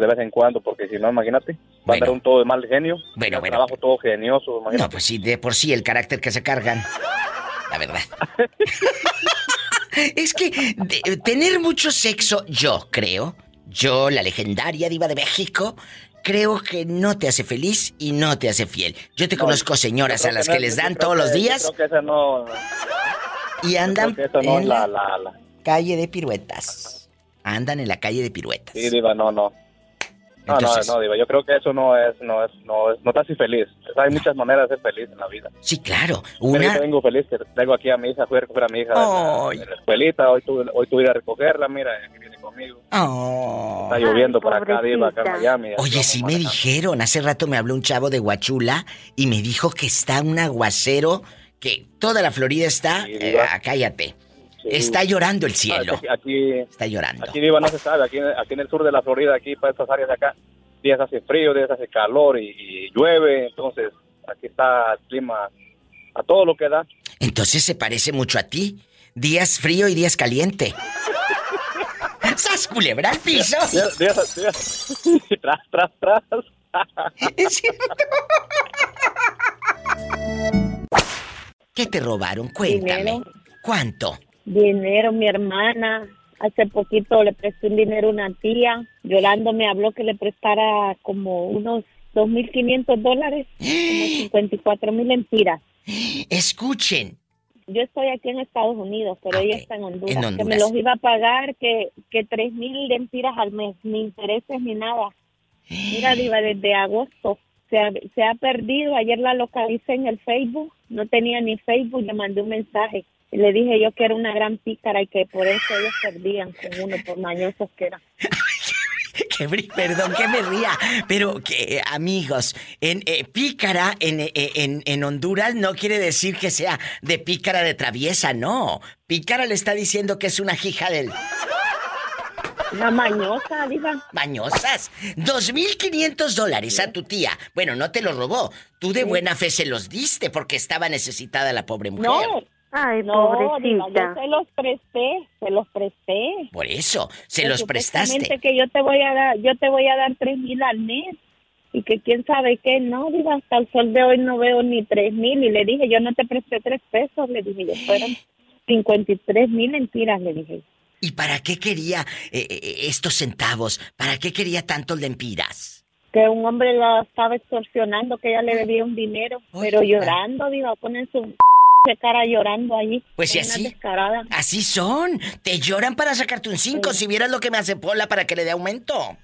de vez en cuando, porque si no, imagínate, va a andar un todo de mal genio. Bueno, bueno. trabajo todo genioso, imagínate. No, pues sí, de por sí el carácter que se cargan. La verdad. [LAUGHS] es que de- tener mucho sexo, yo creo, yo, la legendaria diva de México, creo que no te hace feliz y no te hace fiel. Yo te No, conozco señoras a las que es- les dan todos los días Yo creo que esa no, y andan yo creo que esa no es en la, la- calle de piruetas. Andan en la calle de piruetas. Sí, Diva, no, no. No, Entonces- no, no, Diva, yo creo que eso no es, no es, no es, no te hace feliz. Hay muchas maneras de ser feliz en la vida. Sí, claro. Mira, Una... yo vengo feliz, que traigo aquí a mi hija, fui a recoger a mi hija de la- Ay. de la escuelita, hoy tuve, hoy tuve que ir a recogerla, mira, aquí viene conmigo. Oh. Está lloviendo por acá, Diva, acá en Miami. Oye, sí me dijeron, hace rato me habló un chavo de Huachula y me dijo que está un aguacero, que toda la Florida está, eh, ah, está llorando el cielo. Ah, aquí, Está llorando. aquí Diva no se sabe, aquí, aquí en el sur de la Florida, aquí para estas áreas de acá, días hace frío, días hace calor y, y llueve, entonces aquí está el clima a todo lo que da. Entonces se parece mucho a ti. Días frío y días caliente. [LAUGHS] ¡Sas culebra al piso! Días, días- días- [LAUGHS] tras, tras, tras. [LAUGHS] Es cierto. ¿Qué te robaron? Cuéntame. Dinero. ¿Cuánto? Dinero, mi hermana. Hace poquito le presté un dinero a una tía. Llorando me habló que le prestara como unos 2.500 dólares, [GASPS] como 54 mil empiras. Escuchen. Yo estoy aquí en Estados Unidos, pero ella está en Honduras, En Que me los iba a pagar, que, que 3 mil empiras al mes, ni intereses ni nada. Mira, [GASPS] Diva, desde agosto se ha, se ha perdido. Ayer la localicé en el Facebook, no tenía ni Facebook, le mandé un mensaje. Le dije yo que era una gran pícara y que por eso ellos perdían con uno, por mañosos que eran. [LAUGHS] Perdón que me ría, pero que amigos, en eh, pícara en, eh, en, en Honduras no quiere decir que sea de pícara de traviesa, no. Pícara le está diciendo que es una hija del Una mañosa, Diva. mañosas. 2.500 dólares a tu tía. Bueno, no te lo robó. Tú de buena fe se los diste porque estaba necesitada la pobre mujer. No, Ay, No, Diva, pobrecita. yo se los presté, se los presté. Por eso, se Que los prestaste. que yo te voy a dar, yo te voy a dar tres mil al mes y que quién sabe qué, no, digo, hasta el sol de hoy no veo ni tres mil y le dije, yo no te presté tres pesos, le dije, yo fueron cincuenta y tres mil mentiras, le dije. ¿Y para qué quería eh, eh, estos centavos? ¿Para qué quería tantos lempiras? Que un hombre la estaba extorsionando, que ella le debía un dinero, pero llorando, digo, ponen su cara llorando ahí. Pues si así. descarada. Así son. Te lloran para sacarte un 5 si vieras lo que me hace Pola para que le dé aumento.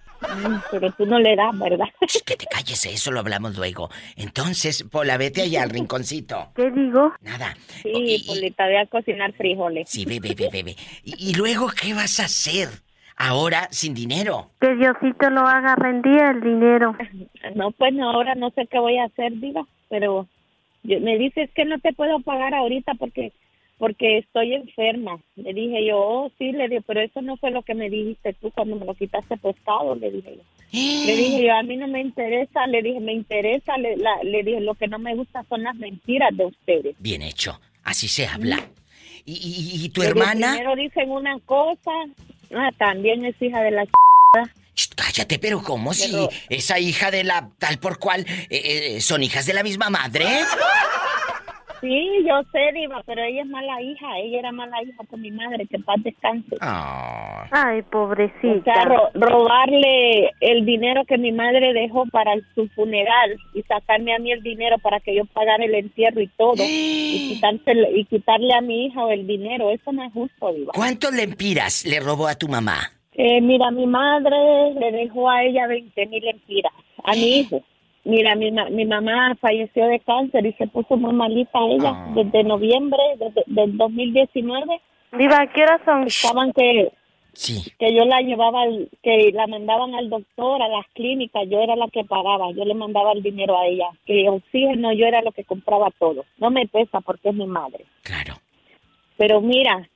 Pero tú no le das, ¿verdad? Que te calles, eso lo hablamos luego. Entonces, Pola, vete allá al rinconcito. [LAUGHS] ¿Qué digo? Nada. Sí, Polita, voy a cocinar frijoles. Sí, ve, ve, ve, ve, ve. ¿Y, y luego qué vas a hacer? Ahora sin dinero. Que Diosito lo haga rendir el dinero. [LAUGHS] No, pues no, ahora no sé qué voy a hacer, diva, pero yo- me dices que no te puedo pagar ahorita porque porque estoy enferma. Le dije yo, oh, sí, le dije, pero eso no fue lo que me dijiste tú cuando me lo quitaste pescado, le dije yo. Le dije yo, a mí no me interesa, le dije, me interesa, le, la- le dije, lo que no me gusta son las mentiras de ustedes. Bien hecho. Así se habla. ¿Y, y- y tu Le dije, hermana? Primero dicen una cosa, ah, también es hija de la Cállate, pero ¿cómo si Pero- esa hija de la tal por cual eh, eh, son hijas de la misma madre? Sí, yo sé, Diva, pero ella es mala hija. Ella era mala hija con mi madre, que en paz descanse. Ah. Ay, O pobrecita. sea, ro- robarle el dinero que mi madre dejó para su funeral y sacarme a mí el dinero para que yo pagara el entierro y todo. y, [GASPS] quitárselo- y quitarle a mi hija el dinero. Eso no es justo, Diva. ¿Cuántos lempiras le robó a tu mamá? Eh, mira, mi madre le dejó a ella 20 mil empiras, a mi [GASPS] hijo. Mira, mi, ma- mi mamá falleció de cáncer y se puso muy malita ella Ah. desde noviembre desde, del 2019. Diva, ¿qué horas son? Estaban que, Sí. que yo la llevaba, al- que la mandaban al doctor, a las clínicas, yo era la que pagaba, yo le mandaba el dinero a ella. Que oxígeno, yo era lo que compraba todo. No me pesa porque es mi madre. Claro. Pero mira,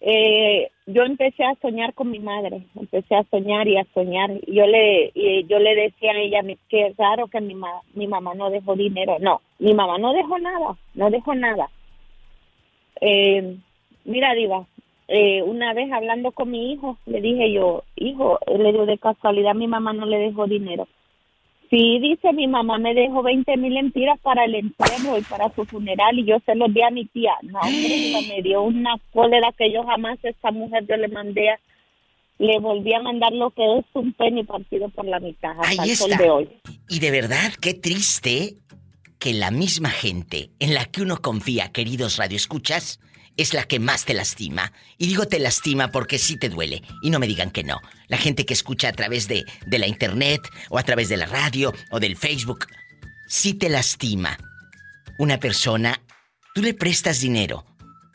eh, yo empecé a soñar con mi madre, empecé a soñar y a soñar. Yo le, yo le decía a ella que es raro que mi, ma- mi mamá no dejó dinero. No, mi mamá no dejó nada, no dejó nada. Eh, mira, Diva, eh, una vez hablando con mi hijo, le dije yo, hijo, le digo, de casualidad mi mamá no le dejó dinero. Sí, dice mi mamá me dejó 20 mil empiras para el entierro y para su funeral y yo se los di a mi tía. No, hombre, [GASPS] me dio una cólera que yo jamás a esta mujer yo le mandé, a- le volví a mandar lo que es un penny partido por la mitad hasta Ahí el sol está. de hoy. Y de verdad, qué triste que la misma gente en la que uno confía, queridos radioescuchas, es la que más te lastima. Y digo te lastima porque sí te duele. Y no me digan que no. La gente que escucha a través de, de la internet, o a través de la radio, o del Facebook, sí te lastima. Una persona, tú le prestas dinero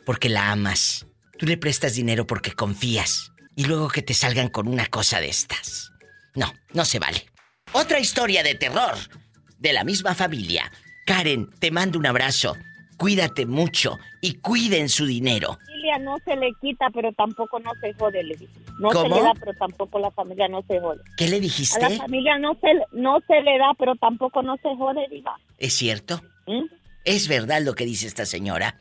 porque la amas. Tú le prestas dinero porque confías. Y luego que te salgan con una cosa de estas. No, no se vale. Otra historia de terror de la misma familia. Karen, te mando un abrazo. Cuídate mucho y cuiden su dinero. familia no se le quita, pero tampoco no se jode, le dije. No ¿Cómo? se le da, pero tampoco la familia no se jode. ¿Qué le A dijiste? la familia no se, no se le da, pero tampoco no se jode, diva. ¿Es cierto? ¿Mm? Es verdad lo que dice esta señora.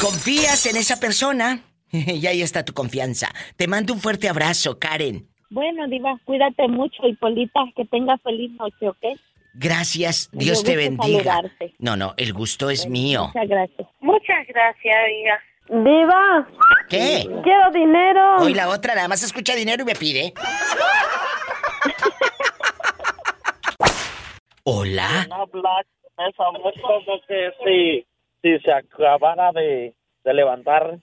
¿Confías en esa persona? [LAUGHS] y ahí está tu confianza. Te mando un fuerte abrazo, Karen. Bueno, diva, cuídate mucho y Polita, que tengas feliz noche, ¿ok? Gracias, Dios dio te bendiga. saludarte. No, no, el gusto es mío. Muchas gracias. Muchas gracias, diga. Diva, ¿Qué? quiero dinero. Hoy la otra nada más escucha dinero y me pide. [LAUGHS] Hola. Esa como que si, si se acabara de, de levantar.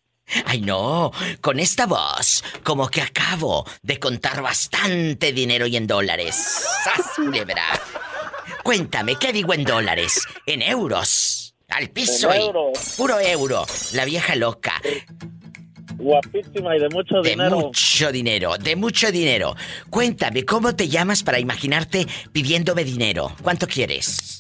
Ay, no, con esta voz, como que acabo de contar bastante dinero y en dólares. ¡Sas, culebra! Cuéntame, ¿qué digo en dólares? En euros. Al piso En euros. puro euro. La vieja loca. Guapísima y de mucho De dinero. mucho dinero, de mucho dinero. Cuéntame, ¿cómo te llamas para imaginarte pidiéndome dinero? ¿Cuánto quieres?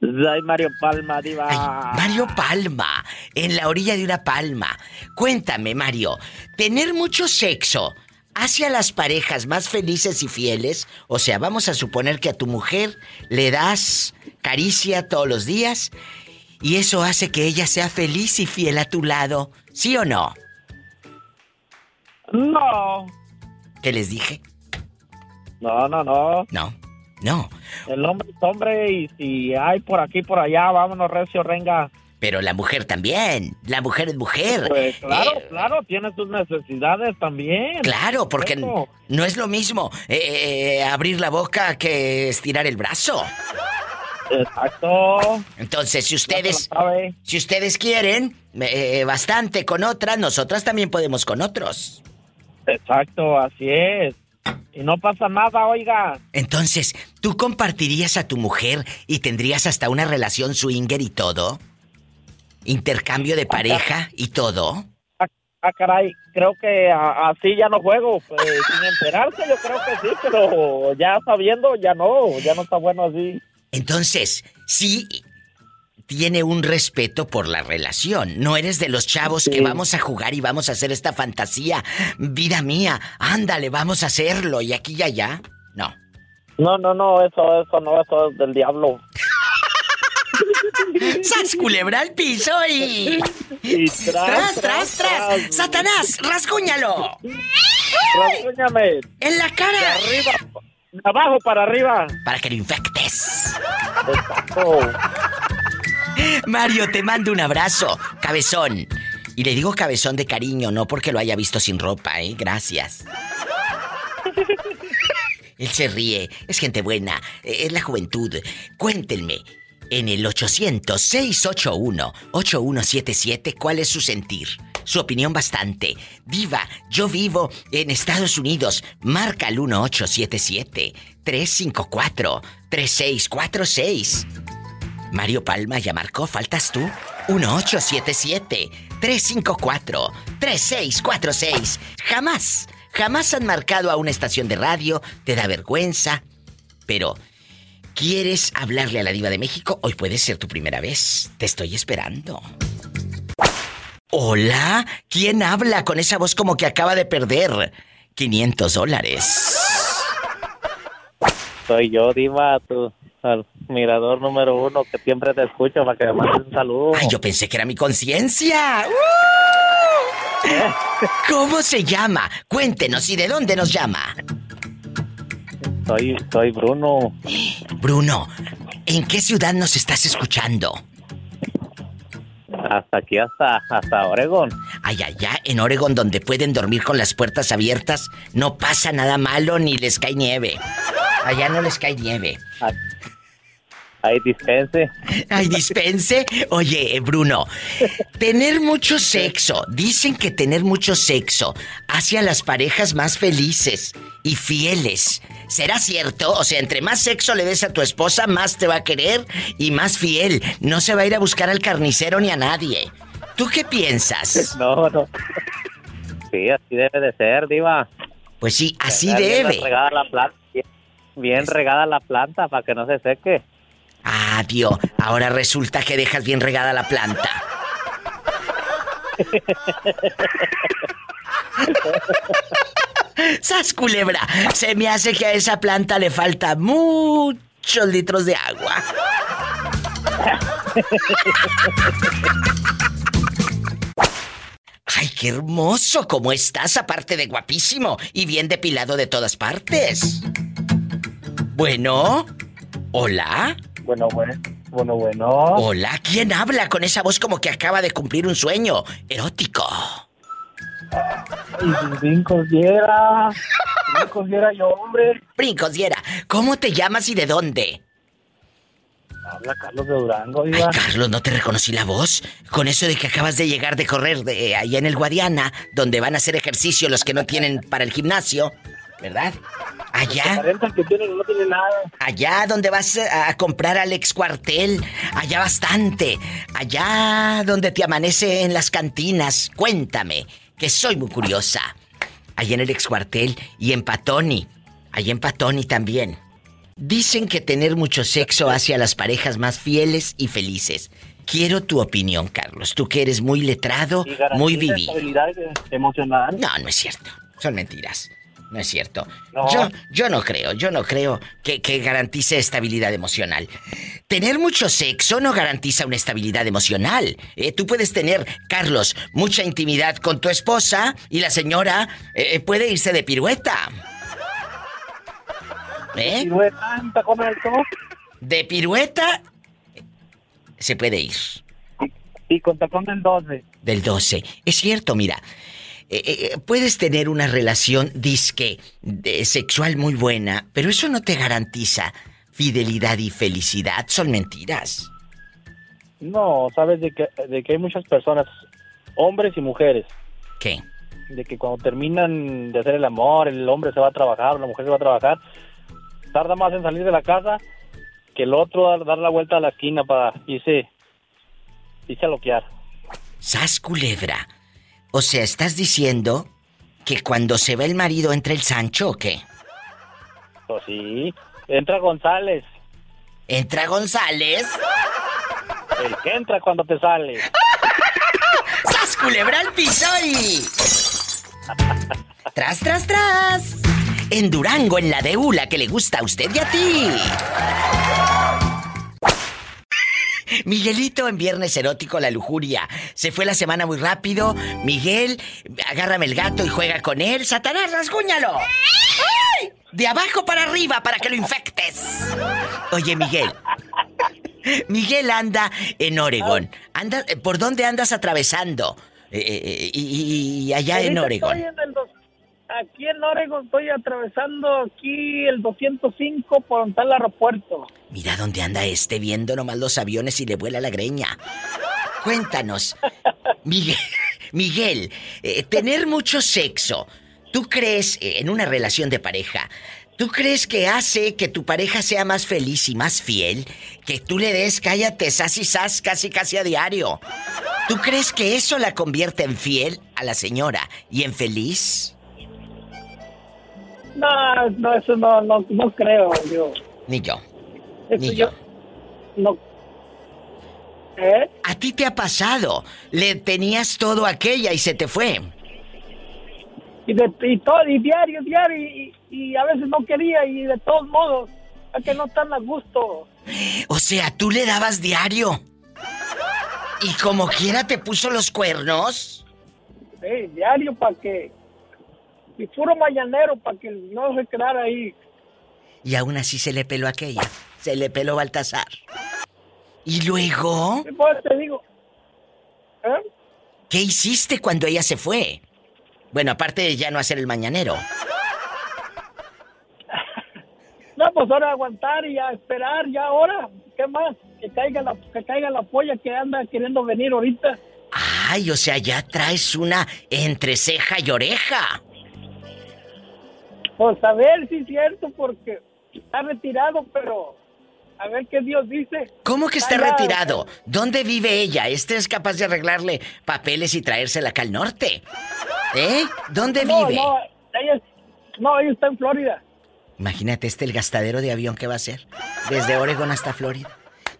Ay, Mario Palma, diva. Mario Palma, en la orilla de una palma. Cuéntame, Mario, ¿tener mucho sexo hace a las parejas más felices y fieles? O sea, vamos a suponer que a tu mujer le das caricia todos los días y eso hace que ella sea feliz y fiel a tu lado. ¿Sí o no? No. ¿Qué les dije? No, no, no. No, no. El hombre es hombre y si hay por aquí, por allá, vámonos, recio, renga. Pero la mujer también. La mujer es mujer. Pues claro, Eh, claro, tiene sus necesidades también. Claro, porque no es lo mismo eh, eh, abrir la boca que estirar el brazo. Exacto. Entonces, si ustedes, si ustedes quieren eh, bastante con otras, nosotras también podemos con otros. Exacto, así es. Y no pasa nada, oiga. Entonces, ¿tú compartirías a tu mujer y tendrías hasta una relación swinger y todo? Intercambio de pareja y todo. Ah, caray, creo que así ya no juego. Pues, sin enterarse, yo creo que sí, pero ya sabiendo, ya no, ya no está bueno así. Entonces, sí tiene un respeto por la relación. No eres de los chavos que vamos a jugar y vamos a hacer esta fantasía. Vida mía, ándale, vamos a hacerlo y aquí y allá. No. No, no, no, eso, eso no, eso es del diablo. [LAUGHS] ¡Sas culebra al piso y... Y ¡Tras, tras, tras! ¡Satanás, rasguñalo! Rasguñame. ¡En la cara! De arriba, de abajo para arriba. Para que lo infectes. Mario, te mando un abrazo, cabezón. Y le digo cabezón de cariño, no porque lo haya visto sin ropa, ¿eh? Gracias. Él se ríe, es gente buena, es la juventud. Cuéntenme, en el 800-681-8177, ¿cuál es su sentir? Su opinión bastante. Diva, yo vivo en Estados Unidos. Marca el 1877-354-3646. Mario Palma ya marcó, faltas tú. 1877-354-3646. Jamás, jamás han marcado a una estación de radio, te da vergüenza. Pero, ¿quieres hablarle a la diva de México? Hoy puede ser tu primera vez. Te estoy esperando. Hola, ¿quién habla con esa voz como que acaba de perder 500 dólares? Soy yo, Diva, tu admirador número uno que siempre te escucho para que me mandes un saludo. Ay, yo pensé que era mi conciencia. ¡Uh! ¿Cómo se llama? Cuéntenos y de dónde nos llama. Soy, soy Bruno. Bruno, ¿en qué ciudad nos estás escuchando? Hasta aquí, hasta, hasta Oregón. Ay, allá en Oregon, donde pueden dormir con las puertas abiertas, no pasa nada malo ni les cae nieve. Allá no les cae nieve. Ahí dispense. Ay, dispense. Oye, Bruno, tener mucho sexo, dicen que tener mucho sexo hace a las parejas más felices y fieles. ¿Será cierto? O sea, entre más sexo le des a tu esposa, más te va a querer y más fiel. No se va a ir a buscar al carnicero ni a nadie. ¿Tú qué piensas? [LAUGHS] No, no. Sí, así debe de ser, Diva. Pues sí, así Bien debe. regada la planta, bien, bien regada la planta para que no se seque. Ah, tío, ahora resulta que dejas bien regada la planta. ¡Sas culebra! Se me hace que a esa planta le falta muchos litros de agua. ¡Ay, qué hermoso! ¿Cómo estás? Aparte de guapísimo y bien depilado de todas partes. Bueno, ¿hola? Bueno, bueno, bueno, bueno. Hola, ¿quién habla con esa voz como que acaba de cumplir un sueño erótico? Y brincos diera. Brincos diera yo, hombre. Brincos diera, ¿cómo te llamas y de dónde? Habla Carlos de Durango, Ay. Carlos, ¿no te reconocí la voz? Con eso de que acabas de llegar de correr de allá en el Guadiana, donde van a hacer ejercicio los que no tienen para el gimnasio, ¿verdad? Allá. Aparentan que tienen, no tienen nada. Allá donde vas a comprar al ex cuartel, allá bastante, allá donde te amanece en las cantinas, cuéntame, que soy muy curiosa. Allá en el ex cuartel y en Patoni, allá en Patoni también. Dicen que tener mucho sexo hace a las parejas más fieles y felices. Quiero tu opinión, Carlos, tú que eres muy letrado, muy vivido. emocional. No, no es cierto, son mentiras. No es cierto. Yo, yo no creo, yo no creo que, que garantice estabilidad emocional. Tener mucho sexo no garantiza una estabilidad emocional. Eh, tú puedes tener, Carlos, mucha intimidad con tu esposa y la señora eh, puede irse de pirueta. ¿Eh? ¿Pirueta De pirueta se puede ir. Y con tacón del 12. Del 12. Es cierto, mira. Eh, eh, puedes tener una relación disque de sexual muy buena, pero eso no te garantiza fidelidad y felicidad. Son mentiras. No, sabes de que, de que hay muchas personas, hombres y mujeres. ¿Qué? De que cuando terminan de hacer el amor, el hombre se va a trabajar, la mujer se va a trabajar, tarda más en salir de la casa que el otro dar, dar la vuelta a la esquina para irse, irse a loquear. Sas culebra. O sea, ¿estás diciendo que cuando se va el marido entra el Sancho o qué? Pues sí, entra González. ¿Entra González? El que entra cuando te sale. [LAUGHS] ¡Sas culebra al piso y... [LAUGHS] ¡Tras, tras, tras! En Durango, en la deula que le gusta a usted y a ti. Miguelito en Viernes Erótico La Lujuria. Se fue la semana muy rápido. Miguel, agárrame el gato y juega con él. Satanás, rasguñalo. ¡Ay! De abajo para arriba para que lo infectes. Oye, Miguel. Miguel anda en Oregón. Anda, ¿Por dónde andas atravesando? Eh, eh, y, allá en Oregón aquí en Oregon estoy atravesando aquí el 205 por donde está el aeropuerto. Mira dónde anda este viendo nomás los aviones y le vuela la greña. Cuéntanos, [LAUGHS] Miguel, Miguel eh, tener mucho sexo, ¿tú crees eh, en una relación de pareja? ¿Tú crees que hace que tu pareja sea más feliz y más fiel? Que tú le des cállate, sas y sas casi casi a diario. ¿Tú crees que eso la convierte en fiel a la señora y en feliz? No, no, eso no, no, no creo yo. Ni yo. Ni yo. No. ¿Eh? A ti te ha pasado. Le tenías todo aquella y se te fue. Y, de, y todo, y diario, diario, y, y, a veces no quería, y de todos modos, a que no tan a gusto. O sea, tú le dabas diario. ¿Y como quiera te puso los cuernos? Sí, diario para que y puro mañanero para que no se quedara ahí. Y aún así se le peló aquella. Se le peló Baltasar. ¿Y luego? Pues te digo. ¿Eh? ¿Qué hiciste cuando ella se fue? Bueno, aparte de ya no hacer el mañanero. [LAUGHS] no, pues ahora aguantar y a esperar, ya ahora. ¿Qué más? Que caiga la, que caiga la polla que anda queriendo venir ahorita. Ay, o sea, ya traes una entre ceja y oreja. Pues a ver si es cierto, porque está retirado, pero a ver qué Dios dice. ¿Cómo que está retirado? ¿Dónde vive ella? ¿Este es capaz de arreglarle papeles y traérsela acá al norte? ¿Eh? ¿Dónde vive? No, ella, no, ella está en Florida. Imagínate este el gastadero de avión que va a ser. Desde Oregon hasta Florida.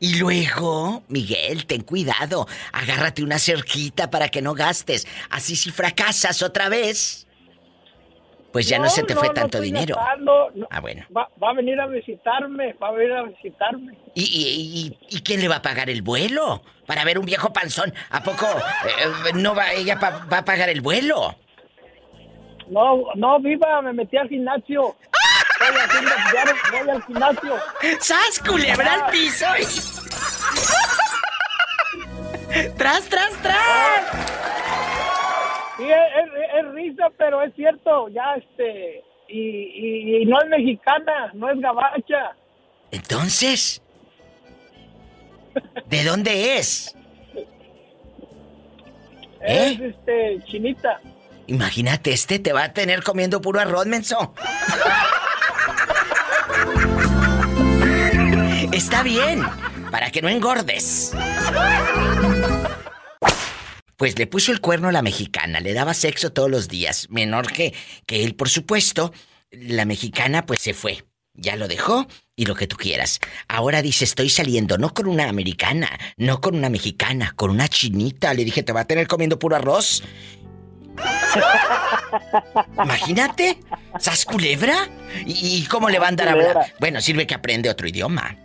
Y luego, Miguel, ten cuidado. Agárrate una cerquita para que no gastes. Así si fracasas otra vez, pues ya no, se te fue tanto dinero. ah, bueno. Va, a venir a visitarme, va a venir a visitarme. ¿Y, y, y, quién le va a pagar el vuelo? Para ver un viejo panzón. ¿A poco eh, no va ella va a pagar el vuelo? No, no, viva, me metí al gimnasio. Voy, haciendo, voy al gimnasio. ¡Sas, culebra al piso! [LAUGHS] ¡Tras, tras, tras! Sí, es, risa, pero es cierto, ya este, y, no es mexicana, no es gabacha. Entonces, [LAUGHS] ¿de dónde es? Es, ¿Eh? este, chinita. Imagínate, este te va a tener comiendo puro arroz, menso. [LAUGHS] Está bien, para que no engordes. Pues le puso el cuerno a la mexicana, le daba sexo todos los días, menor que, que él, por supuesto. La mexicana pues se fue, ya lo dejó y lo que tú quieras. Ahora dice, estoy saliendo no con una americana, no con una mexicana, con una chinita. Le dije, ¿te va a tener comiendo puro arroz? Imagínate, ¿sas culebra? ¿Y, y cómo le va a andar a hablar? Bueno, sirve que aprende otro idioma.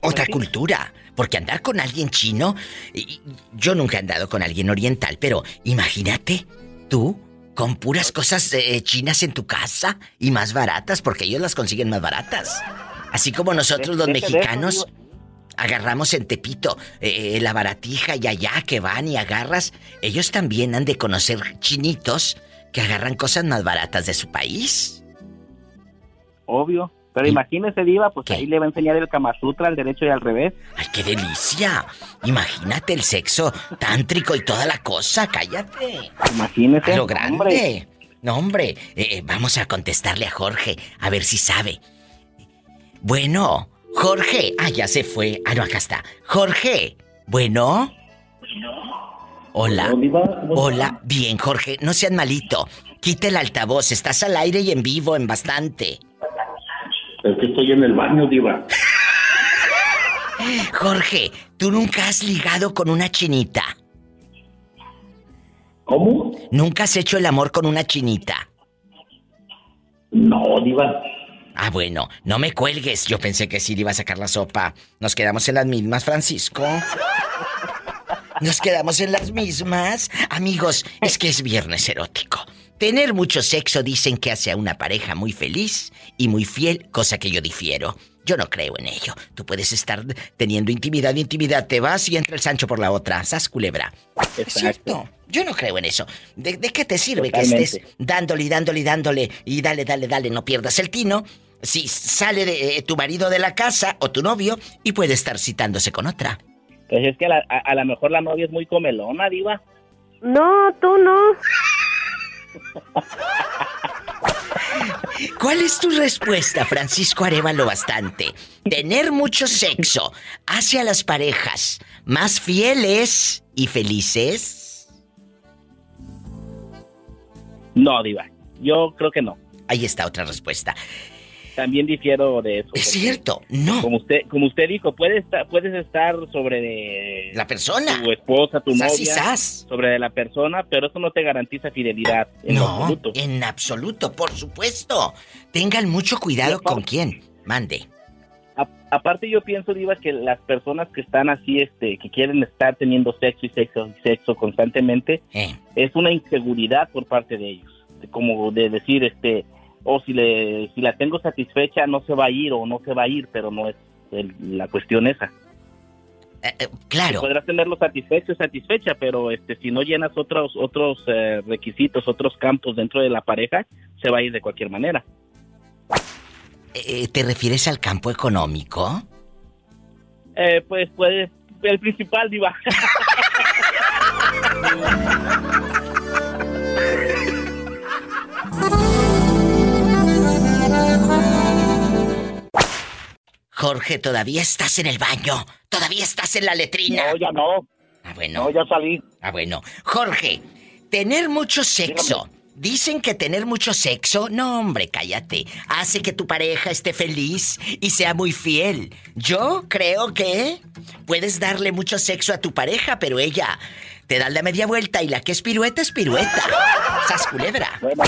Otra cultura. Porque andar con alguien chino. Yo nunca he andado con alguien oriental, pero imagínate, tú, con puras cosas eh, chinas en tu casa y más baratas, porque ellos las consiguen más baratas. Así como nosotros los mexicanos agarramos en Tepito eh, la baratija y allá que van y agarras, ellos también han de conocer chinitos que agarran cosas más baratas de su país. Obvio. Pero imagínese, Diva, pues ahí le va a enseñar el Kama Sutra al derecho y al revés. ¡Ay, qué delicia! Imagínate el sexo tántrico y toda la cosa, cállate. Imagínese. A lo grande. hombre. No, hombre, eh, eh, vamos a contestarle a Jorge, a ver si sabe. Bueno, Jorge. Ah, ya se fue. Ah, no, acá está. Jorge. Bueno. Hola. Hola. Bien, Jorge. No sean malito. Quita el altavoz. Estás al aire y en vivo, en bastante. Es que estoy en el baño, Diva. Jorge, ¿tú nunca has ligado con una chinita? ¿Cómo? ¿Nunca has hecho el amor con una chinita? No, Diva. Ah, bueno, no me cuelgues. Yo pensé que sí le iba a sacar la sopa. Nos quedamos en las mismas, Francisco. Nos quedamos en las mismas. Amigos, es que es viernes erótico. Tener mucho sexo dicen que hace a una pareja muy feliz y muy fiel, cosa que yo difiero. Yo no creo en ello. Tú puedes estar teniendo intimidad, intimidad, te vas y entra el Sancho por la otra. Sas culebra. Es cierto. Yo no creo en eso. ¿De, de qué te sirve que estés dándole y dándole y dándole y dale, dale, dale, no pierdas el tino? Si sale de, eh, tu marido de la casa o tu novio y puede estar citándose con otra. Pues es que a, la- a- a lo mejor la novia es muy comelona, Diva. No, tú no. ¿Cuál es tu respuesta, Francisco Arevalo Bastante? ¿Tener mucho sexo hace a las parejas más fieles y felices? No, Diva. Yo creo que no. Ahí está otra respuesta. También difiero de eso. Es cierto, no. Como usted, como usted dijo, puedes estar, puedes estar sobre La persona. tu esposa, tu Sas novia, sas. sobre la persona, pero eso no te garantiza fidelidad en No, absoluto. en absoluto, por supuesto. Tengan mucho cuidado con quién. Mande. A- aparte yo pienso, Diva, que las personas que están así, este, que quieren estar teniendo sexo y sexo y sexo constantemente, Eh. es una inseguridad por parte de ellos. Como de decir, este, o si le, si la tengo satisfecha no se va a ir o no se va a ir, pero no es el- la cuestión esa. Eh, claro. Podrás tenerlo satisfecho, satisfecha, pero este, si no llenas otros, otros eh, requisitos, otros campos dentro de la pareja, se va a ir de cualquier manera. Eh, ¿Te refieres al campo económico? Eh, pues puede, el principal, Diva. [LAUGHS] Jorge, todavía estás en el baño. Todavía estás en la letrina. No, ya no. Ah, bueno. No, ya salí. Ah, bueno. Jorge, tener mucho sexo. Dicen que tener mucho sexo, no hombre, cállate, hace que tu pareja esté feliz y sea muy fiel. Yo creo que puedes darle mucho sexo a tu pareja, pero ella te da la media vuelta y la que es pirueta es pirueta. [LAUGHS] Sas culebra. Bueno,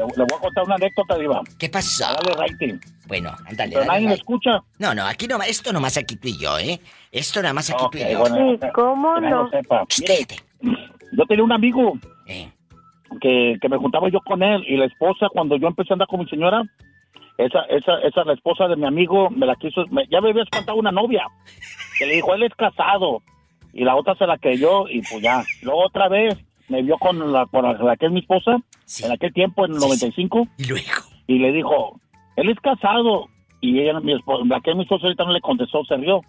le, le voy a contar una anécdota, Diva. ¿Qué pasó? Dale rating. Bueno, ándale. Pero dale, nadie me escucha. No, no, aquí no, esto nomás aquí tú y yo, ¿eh? Esto nada más aquí Ok, tú y yo. bueno, Sí, ¿cómo que no? sepa. Mire, yo tenía un amigo Eh. que, que me juntaba yo con él y la esposa, cuando yo empecé a andar con mi señora, esa, esa, esa la esposa de mi amigo me la quiso, me- ya me había espantado una novia, que le dijo, él es casado, y la otra se la creyó y pues ya. Luego otra vez me vio con la, con la, la que es mi esposa, en aquel tiempo, en el 95, y luego, y le dijo, él es casado, y ella, mi esposa, la que mi esposa ahorita no le contestó, se rió.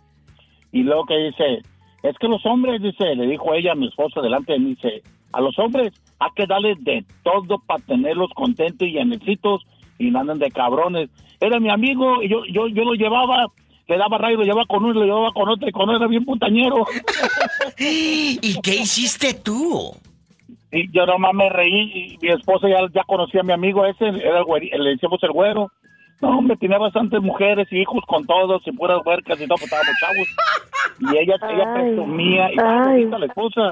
Y luego que dice, es que los hombres, dice, le dijo ella a mi esposa delante de mí, dice, a los hombres hay que darles de todo para tenerlos contentos y llanecitos y no anden de cabrones. Era mi amigo y yo, yo, yo lo llevaba, le daba rayo, lo llevaba con uno, lo llevaba con otro y con otro era bien puntañero. [LAUGHS] ¿Y qué hiciste tú? Y yo nomás me reí y mi esposa ya, ya conocía a mi amigo ese, era el le decíamos el güero. No, hombre, tenía bastantes mujeres y hijos con todos y puras huercas y todo, pues estábamos chavos. Y ella, ella presumía, y ay. la esposa.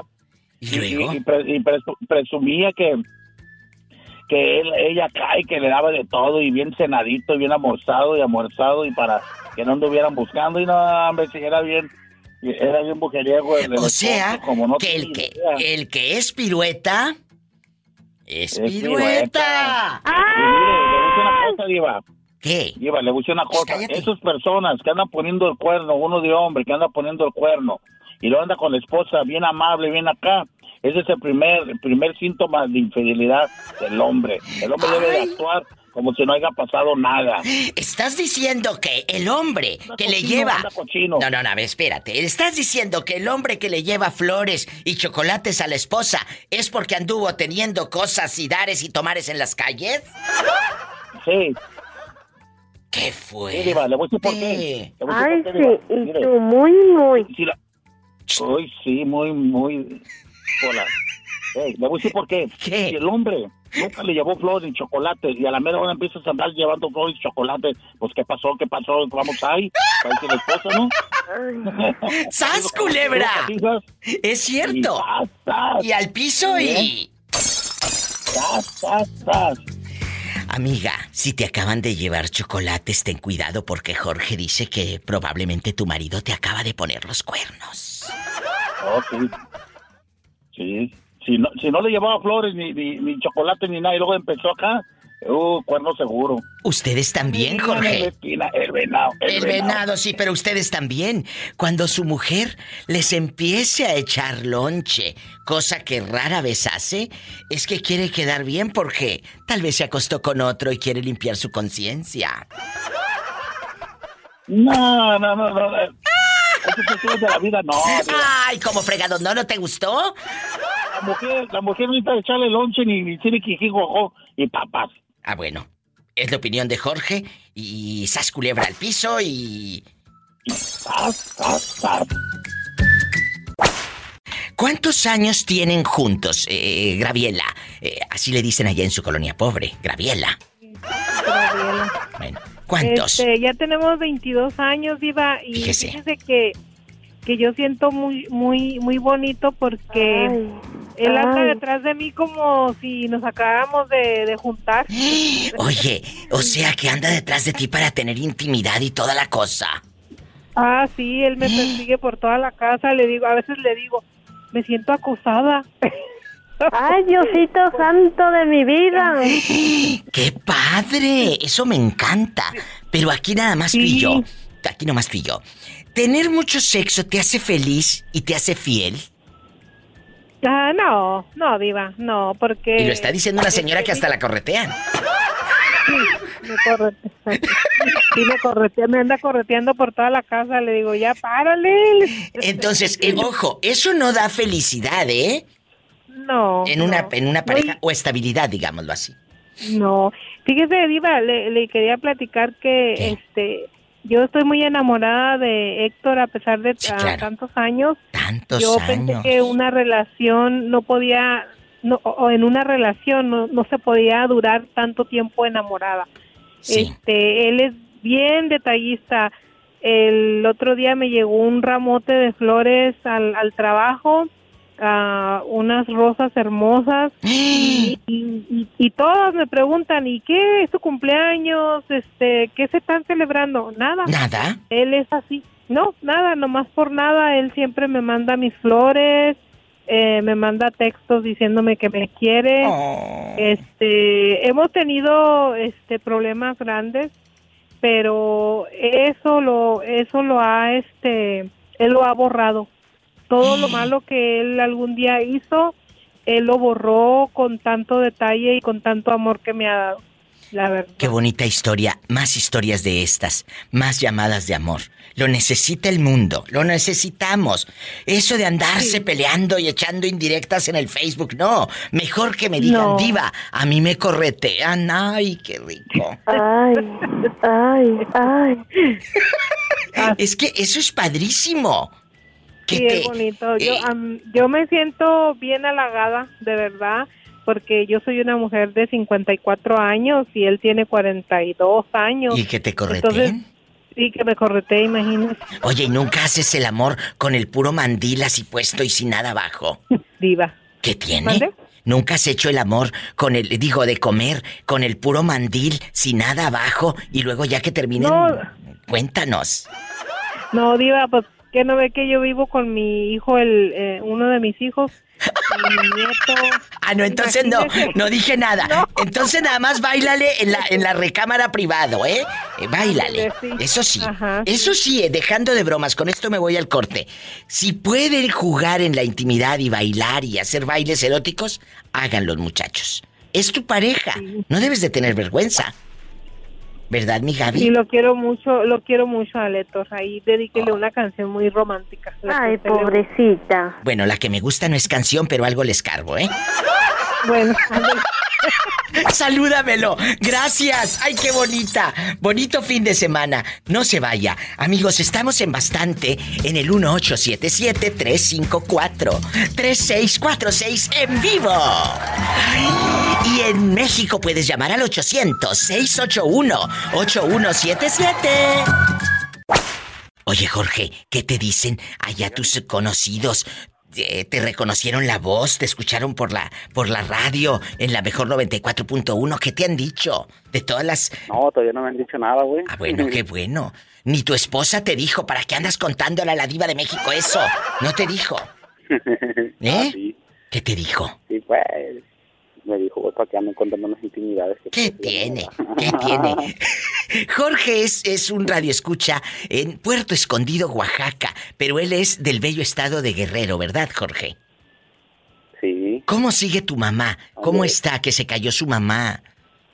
¿Y luego? Y, pre- y presu- presumía que que él, ella cae, que le daba de todo y bien cenadito, y bien almorzado y almorzado y para que no anduvieran buscando y no, hombre, si era bien, era bien mujeriego. el- O sea, como no que el que, el que es pirueta es, Es pirueta. Y mire, le una cosa, Diva. ¿Qué? Diva, le decir una cosa. Esas personas que andan poniendo el cuerno, uno de hombre que anda poniendo el cuerno y lo anda con la esposa bien amable, bien acá, ese es el primer, el primer síntoma de infidelidad del hombre. El hombre debe de actuar como si no haya pasado nada. Estás diciendo que el hombre que le cochino, lleva. anda cochino. No, no, no, espérate. Estás diciendo que el hombre que le lleva flores y chocolates a la esposa es porque anduvo teniendo cosas y dares y tomares en las calles. Sí. ¿Qué fue? Sí, Diva, le voy a decir por qué. Le voy a Ay, por qué, sí, y tú muy, muy. si la- Uy, sí, muy, muy... Hola. Ey, le voy a decir por qué. Si el hombre nunca le llevó flores ni chocolates y a la mera hora empiezas a andar llevando flores y chocolates, pues ¿qué pasó? ¿Qué pasó? Vamos ahí. Parece la esposa, ¿no? [LAUGHS] ¡Sas, culebra! Es cierto. Y al piso y. Sas, sas, sas. Amiga, si te acaban de llevar chocolates, ten cuidado porque Jorge dice que probablemente tu marido te acaba de poner los cuernos. Oh, sí. Sí. Si no, si no le llevaba flores ni, ni, ni chocolate ni nada y luego empezó acá, uh, cuerno seguro. Ustedes también, Jorge. El venado. El venado, sí, pero ustedes también. Cuando su mujer les empiece a echar lonche, cosa que rara vez hace, es que quiere quedar bien porque tal vez se acostó con otro y quiere limpiar su conciencia. No, no, no, no. [LAUGHS] cuestiones de la vida no. Ay, como fregado, ¿no? ¿No te gustó? La mujer, la mujer no necesita echarle lonche ni, ni tiene que y papas. Ah, bueno. Es la opinión de Jorge y sas culebra al piso y... ¿Cuántos años tienen juntos, eh, Graviela? Eh, así le dicen allá en su colonia pobre, Graviela. Gabriela. Bueno, ¿cuántos? Este, ya tenemos 22 años, Diva, y Fíjese. fíjese que, que yo siento muy muy muy bonito porque él anda detrás de mí como si nos acabáramos de, de juntar. [GASPS] Oye, o sea que anda detrás de ti para tener intimidad y toda la cosa. Ah, sí, él me [GASPS] persigue por toda la casa, le digo, a veces le digo, me siento acosada. [LAUGHS] Ay, Diosito santo de mi vida. [GASPS] ¡Qué padre! Eso me encanta. Pero aquí nada más tú y yo. Aquí nomás tú y yo. ¿Tener mucho sexo te hace feliz y te hace fiel? Ah, no, no, Diva, no, porque... Y lo está diciendo una señora que hasta la corretean. me corretea. Sí, me corretea, me anda correteando por toda la casa. Le digo, ya párale. Entonces, eh, ojo, eso no da felicidad, ¿eh? No. En una, no. en una pareja o estabilidad, digámoslo así. No. Fíjese, Diva, le, le quería platicar que este yo estoy muy enamorada de Héctor a pesar de ah, claro. tantos años. Tantos yo pensé años. que una relación no podía, no, o en una relación no, no se podía durar tanto tiempo enamorada. Este, él es bien detallista. El otro día me llegó un ramote de flores al, al trabajo, ah, unas rosas hermosas [GASPS] y, y, y- y todos me preguntan, ¿y qué es tu cumpleaños? Este, ¿qué se están celebrando? Nada. Nada. Él es así. No, nada, nomás por nada. Él siempre me manda mis flores, eh, me manda textos diciéndome que me quiere. Este, hemos tenido este problemas grandes, pero eso lo eso lo ha este él lo ha borrado. Todo lo malo que él algún día hizo, él lo borró con tanto detalle y con tanto amor que me ha dado. La verdad. Qué bonita historia. Más historias de estas. Más llamadas de amor. Lo necesita el mundo. Lo necesitamos. Eso de andarse peleando y echando indirectas en el Facebook. No. Mejor que me digan, No. diva, a mí me corretean. Ay, qué rico. Ay, ay, ay. [LAUGHS] Es que eso es padrísimo. Que Sí, te- es bonito. Yo, eh, yo me siento bien halagada, de verdad, porque yo soy una mujer de 54 años y él tiene 42 años. ¿Y que te correteen? sí, que me corretea, imagínate. Oye, ¿y nunca haces el amor con el puro mandil así puesto y sin nada abajo? [LAUGHS] Diva. ¿Qué tiene? ¿Mande? ¿Nunca has hecho el amor con el, digo, de comer, con el puro mandil, sin nada abajo, y luego ya que terminen... No. Cuéntanos. No, Diva, pues que no ve que yo vivo con mi hijo, el eh, uno de mis hijos, mi nieto. [LAUGHS] Ah, no, entonces no, Imagínese. no dije nada. Entonces nada más bailale en la, en la recámara privado, ¿eh? Eh, Báilale. Sí. Eso sí. Ajá. Eso sí, eh, dejando de bromas, con esto me voy al corte. Si pueden jugar en la intimidad y bailar y hacer bailes eróticos, háganlos, muchachos. Es tu pareja. No debes de tener vergüenza. ¿Verdad, mi Gaby? Y lo quiero mucho, lo quiero mucho a Letos. Ahí dedíquele una canción muy romántica. Ay, usted le pobrecita. Bueno, la que me gusta no es canción, pero algo les cargo, ¿eh? Bueno, [LAUGHS] [LAUGHS] Salúdamelo. Gracias. Ay, qué bonita. Bonito fin de semana. No se vaya. Amigos, estamos en bastante en el 1877-354-3646 en vivo. Y en México puedes llamar al 800-681-8177. Oye, Jorge, ¿qué te dicen allá tus conocidos? Eh, ¿Te reconocieron la voz? ¿Te escucharon por la, por la radio en la mejor 94.1? ¿Qué te han dicho? De todas las... No, todavía no me han dicho nada, güey. Ah, bueno, qué [LAUGHS] bueno. Ni tu esposa te dijo, ¿para qué andas contándole a la diva de México eso? No te dijo. [LAUGHS] ¿Eh? ¿Qué te dijo? Ah, Sí, pues. Me dijo, para que anden contando unas intimidades. Que ¿Qué tiene? ¿Qué tiene? [LAUGHS] Jorge es, es un radioescucha en Puerto Escondido, Oaxaca, pero él es del bello estado de Guerrero, ¿verdad, Jorge? Sí. ¿Cómo sigue tu mamá? ¿Cómo está? Que se cayó su mamá.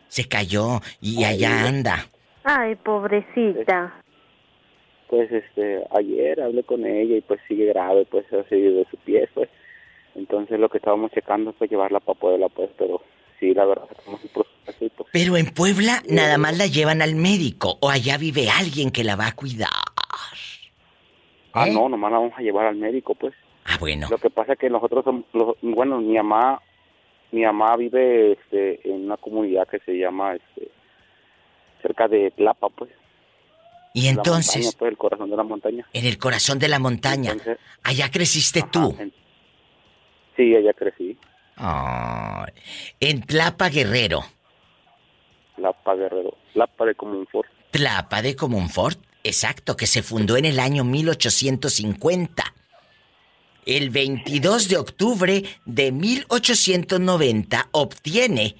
Se cayó y allá anda. Ay, pobrecita. Pues, este, ayer hablé con ella y pues sigue grave, pues, así de su pie, pues. Entonces lo que estábamos checando fue llevarla para Puebla, pues, pero sí, la verdad, estamos en proceso pues, Pero en Puebla nada más la llevan al médico o allá vive alguien que la va a cuidar. Ah, no, nomás la vamos a llevar al médico, pues. Ah, bueno. Lo que pasa es que nosotros somos, los- bueno, mi mamá, mi mamá vive este, en una comunidad que se llama, este, cerca de Tlapa, pues. Y entonces, montaña, pues, el corazón de la montaña. en el corazón de la montaña, allá creciste tú. Sí, allá crecí, Ay, en Tlapa Guerrero. Tlapa Guerrero, Tlapa de Comunfort. Tlapa de Comunfort, exacto, que se fundó en el año 1850. El 22 de octubre de 1890 obtiene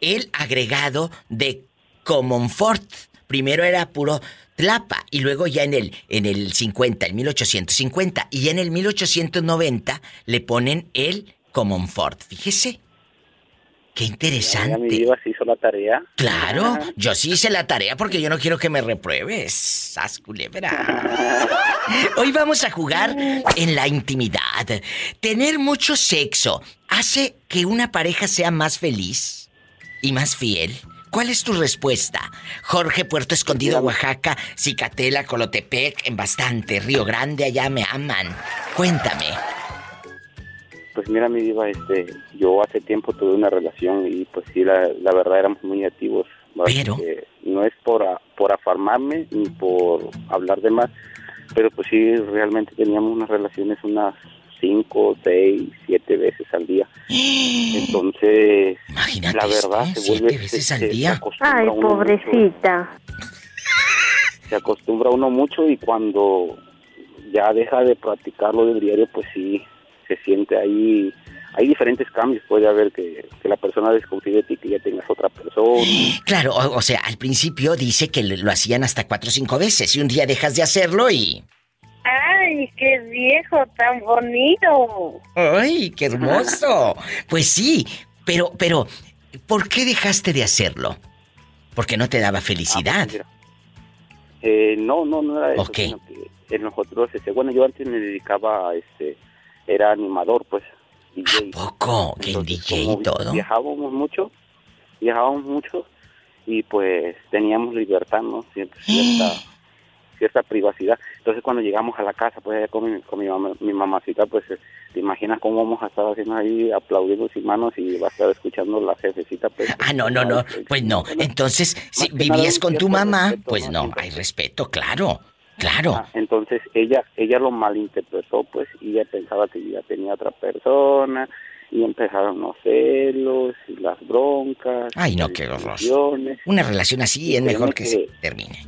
el agregado de Comonfort. Primero era puro Tlapa y luego ya en el en el 50, en 1850 y en el 1890 le ponen el Comonfort. Fíjese. Qué Ya mi interesante. diva se hizo la tarea. Claro, yo sí hice la tarea porque yo no quiero que me repruebes. Sas culebra. [LAUGHS] Hoy vamos a jugar en la intimidad. Tener mucho sexo hace que una pareja sea más feliz y más fiel. ¿Cuál es tu respuesta? Jorge, Puerto Escondido, Oaxaca, Cicatela, Colotepec, en bastante, Río Grande, allá me aman. Cuéntame. Pues mira, mi diva, este, yo hace tiempo tuve una relación y pues sí, la, la verdad éramos muy activos. Pero. no es por, a- por afarmarme ni por hablar de más, pero pues sí, realmente teníamos unas relaciones unas cinco, seis, siete veces al día. [GASPS] Entonces, la verdad, se siete vuelve... veces se- al día. Ay, mucho, pobrecita. [LAUGHS] se acostumbra uno mucho y cuando ya deja de practicarlo del diario, pues sí, se siente ahí, hay diferentes cambios, puede haber que, que la persona desconfíe de ti, que ya tengas otra persona. [GASPS] Claro, o, o sea, al principio dice que lo lo hacían hasta cuatro o cinco veces y un día dejas de hacerlo y... Ay, qué viejo tan bonito. ¡Ay, qué hermoso! Pues sí, pero, pero, ¿por qué dejaste de hacerlo? Porque no te daba felicidad. Eh, no, no, no era eso, Ok. sino que en nosotros, este, bueno, yo antes me dedicaba, a, este, era animador, pues, DJ. poco? ¿Que el DJ y todo? Viajábamos mucho, viajábamos mucho y pues teníamos libertad, ¿no? Cierta, [GASPS] cierta, cierta privacidad. Entonces cuando llegamos a la casa, pues allá con mi, con mi, mamá, mi mamacita, pues eh, te imaginas cómo vamos a estar haciendo ahí aplaudiendo sin manos y va a estar escuchando la jefecita, pues. Ah, no, no, no, pues no. Entonces, si vivías con tu mamá, pues ¿no? hay respeto, claro. Claro. Ah, entonces ella ella lo malinterpretó, pues, y ella pensaba que ya tenía otra persona, y empezaron los celos, y las broncas. Ay, no, qué horror. Una relación así es mejor que, que- se termine.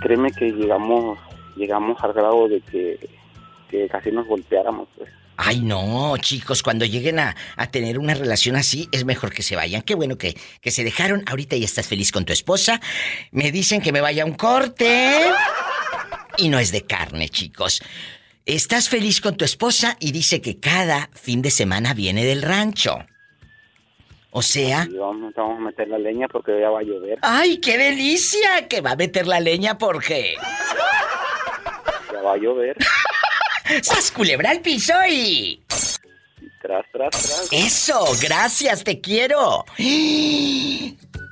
Créeme que llegamos llegamos al grado de que, que casi nos golpeáramos, pues. Ay, no, chicos, cuando lleguen a, a tener una relación así, es mejor que se vayan. Qué bueno que, que se dejaron. Ahorita ya estás feliz con tu esposa. Me dicen que me vaya a un corte. Y no es de carne, chicos. Estás feliz con tu esposa y dice que cada fin de semana viene del rancho. O sea... Y vamos, vamos a meter la leña porque ya va a llover. ¡Ay, qué delicia! Que va a meter la leña porque... Ya va a llover. [LAUGHS] ¡Sas culebra al piso y... Tras, tras, tras. Eso, gracias, te quiero.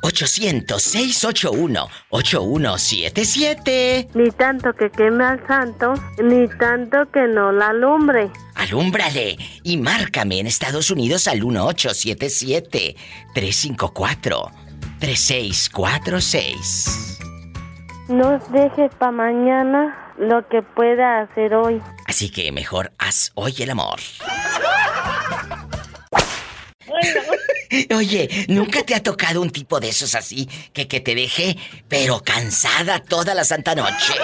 800-681-8177. Ni tanto que queme al santo, ni tanto que no la alumbre. Alúmbrale y márcame en Estados Unidos al 1877-354-3646. No dejes para mañana lo que pueda hacer hoy. Así que mejor haz hoy el amor. Oye, ¿nunca te ha tocado un tipo de esos así que, que te deje, pero cansada toda la santa noche?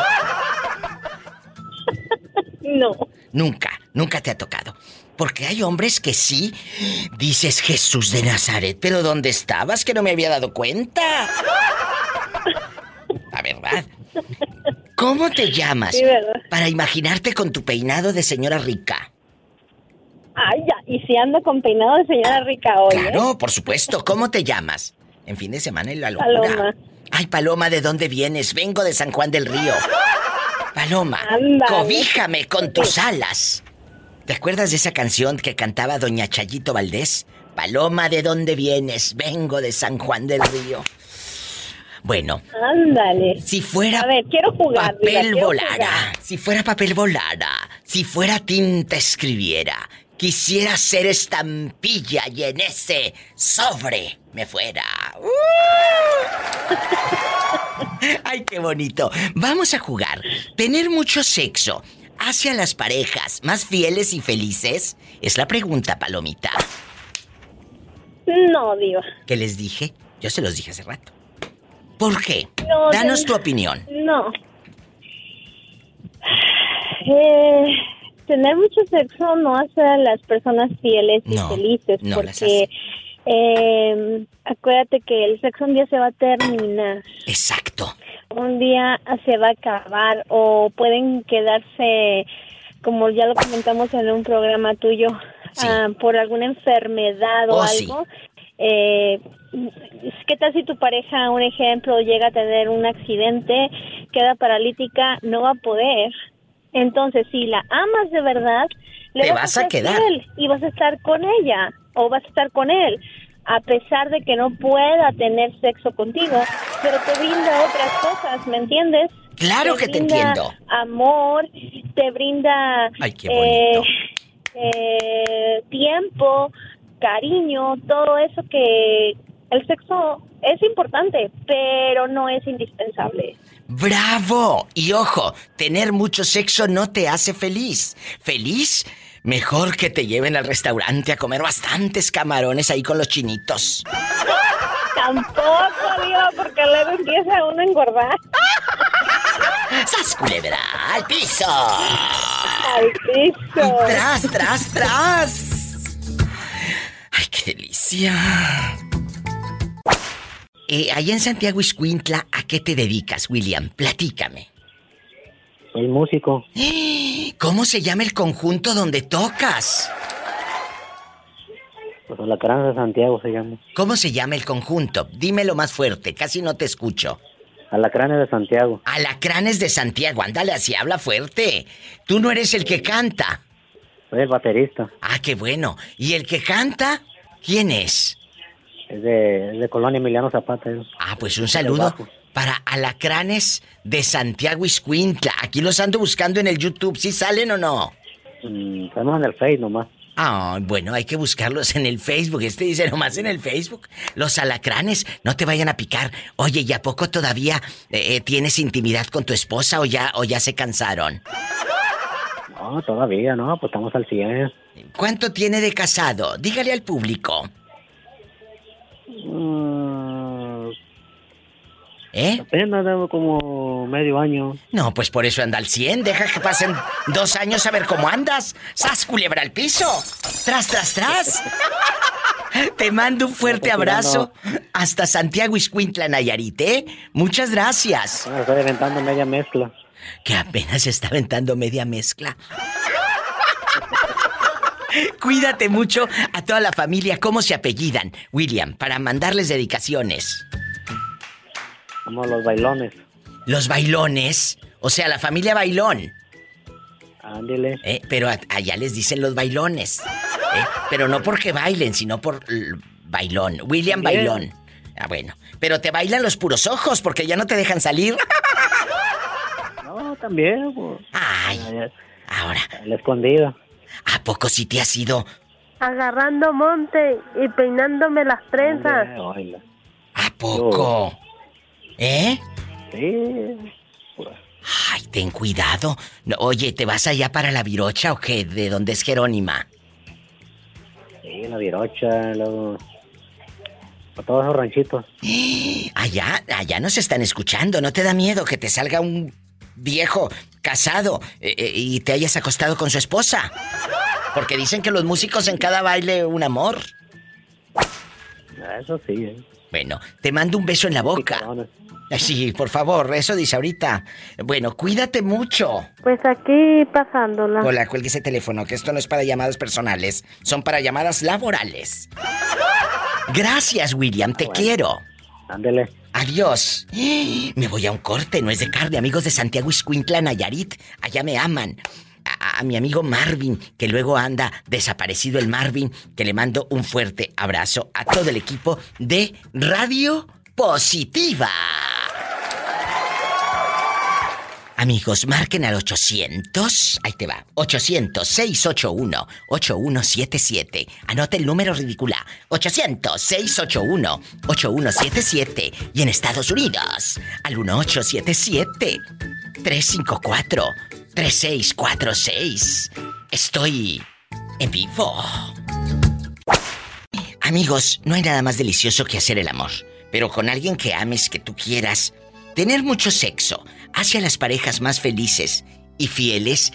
No. Nunca, nunca te ha tocado. Porque hay hombres que sí, dices Jesús de Nazaret, pero ¿dónde estabas que no me había dado cuenta? La verdad. ¿Cómo te llamas? Sí, ¿verdad? Para imaginarte con tu peinado de señora rica. Ay, ya. Y si ando con peinado de señora rica hoy, ¿eh? Claro, por supuesto. ¿Cómo te llamas? En fin de semana en la locura. Paloma. Ay, Paloma, ¿de dónde vienes? Vengo de San Juan del Río. Paloma, cobíjame con tus alas. ¿Te acuerdas de esa canción que cantaba doña Chayito Valdés? Paloma, ¿de dónde vienes? Vengo de San Juan del Río. Bueno, Ándale. si fuera A ver, quiero jugar. Papel quiero volara, jugar. si fuera papel volara, si fuera tinta escribiera, quisiera ser estampilla y en ese sobre me fuera. ¡Uh! [LAUGHS] Ay, qué bonito. Vamos a jugar. Tener mucho sexo hacia las parejas más fieles y felices es la pregunta, Palomita. No, Diva. ¿Qué les dije? Yo se los dije hace rato. ¿Por qué? No, Danos tu opinión. No. Eh, tener mucho sexo no hace a las personas fieles y No, felices no porque eh, acuérdate que el sexo un día se va a terminar. Exacto. Un día se va a acabar o pueden quedarse, como ya lo comentamos en un programa tuyo, ah, por alguna enfermedad o Oh, sí. algo. Eh, ¿Qué tal si tu pareja, un ejemplo, llega a tener un accidente, queda paralítica, no va a poder? Entonces, si la amas de verdad, le Te vas, vas a quedar. fiel y vas a estar con ella o vas a estar con él, a pesar de que no pueda tener sexo contigo, pero te brinda otras cosas, ¿me entiendes? Claro que te entiendo. Amor, te brinda Ay, qué eh, eh, tiempo, cariño, todo eso que el sexo es importante, pero no es indispensable. ¡Bravo! Y ojo, tener mucho sexo no te hace feliz. ¿Feliz? Mejor que te lleven al restaurante a comer bastantes camarones ahí con los chinitos. Tampoco, digo, porque luego empieza uno a engordar. ¡Sas culebra! ¡Al piso! Al piso. Tras, tras, tras. ¡Ay, qué delicia! Eh, allá en Santiago Iscuintla, ¿a qué te dedicas, William? Platícame. Soy músico. [GASPS] ¿Cómo se llama el conjunto donde tocas? Pues Alacrán de Santiago se llama. ¿Cómo se llama el conjunto? Dímelo más fuerte, casi no te escucho. Alacranes de Santiago. Alacranes de Santiago, ándale así, habla fuerte. Tú no eres el que canta. Soy el baterista. Ah, qué bueno. ¿Y el que canta? ¿Quién es? Es de, es de Colonia Emiliano Zapata. es. Ah, pues un saludo para Alacranes de Santiago Iscuintla. Aquí los ando buscando en el YouTube. ¿Sí salen o no? Mm, estamos en el Face nomás. Ah, bueno, hay que buscarlos en el Facebook. Este dice nomás en el Facebook. Los alacranes no te vayan a picar. Oye, ¿y a poco todavía eh, eh, tienes intimidad con tu esposa o ya, o ya se cansaron? No, todavía no, pues estamos al 100. ¿Cuánto tiene de casado? Dígale al público. Mm, ¿Eh? apenas debo como medio año. No, pues por eso anda al 100. Deja que pasen dos años a ver cómo andas. ¡Sas, culebra al piso! ¡Tras, tras, tras! Te mando un fuerte abrazo hasta Santiago Iscuintla, Nayarit, ¿eh? Muchas gracias. Me estoy aventando media mezcla. Que apenas está aventando media mezcla. [LAUGHS] Cuídate mucho a toda la familia. ¿Cómo se apellidan, William? Para mandarles dedicaciones. Como los bailones. Los bailones. O sea, la familia bailón. Ándele. Eh, pero allá les dicen los bailones. Eh, Pero no porque bailen, sino por bailón. William Bien. Bailón. Ah, bueno. Pero te bailan los puros ojos porque ya no te dejan salir. [LAUGHS] No, también, pues. Ay. Ahora. La escondida. ¿A poco sí te has ido? Agarrando monte y peinándome las trenzas. ¿A poco? ¿Eh? Sí. Ay, ten cuidado. No, oye, ¿te vas allá para la virocha o qué? ¿De dónde es Jerónima? Sí, la virocha, luego... Por todos esos ranchitos. [GASPS] Allá, allá nos están escuchando. ¿No te da miedo que te salga un viejo casado eh, eh, y te hayas acostado con su esposa? Porque dicen que los músicos en cada baile un amor. Eso sí, ¿eh? Bueno, te mando un beso en la boca. Sí, por favor, eso dice ahorita. Bueno, cuídate mucho. Pues aquí pasándola. Hola, cuelgue ese teléfono, que esto no es para llamadas personales, son para llamadas laborales. Gracias, William, te quiero. Ándele. Adiós. Me voy a un corte, no es de carne, amigos de Santiago Iscuintla, Nayarit. Allá me aman. A, a mi amigo Marvin, que luego anda desaparecido el Marvin, que le mando un fuerte abrazo a todo el equipo de Radio Positiva. Amigos, marquen al 800. Ahí te va. 800-681-8177. Anote el número ridícula. 800-681-8177. Y en Estados Unidos, al 1877-354-3646. Estoy en vivo. Amigos, no hay nada más delicioso que hacer el amor. Pero con alguien que ames, que tú quieras. Tener mucho sexo hace a las parejas más felices y fieles.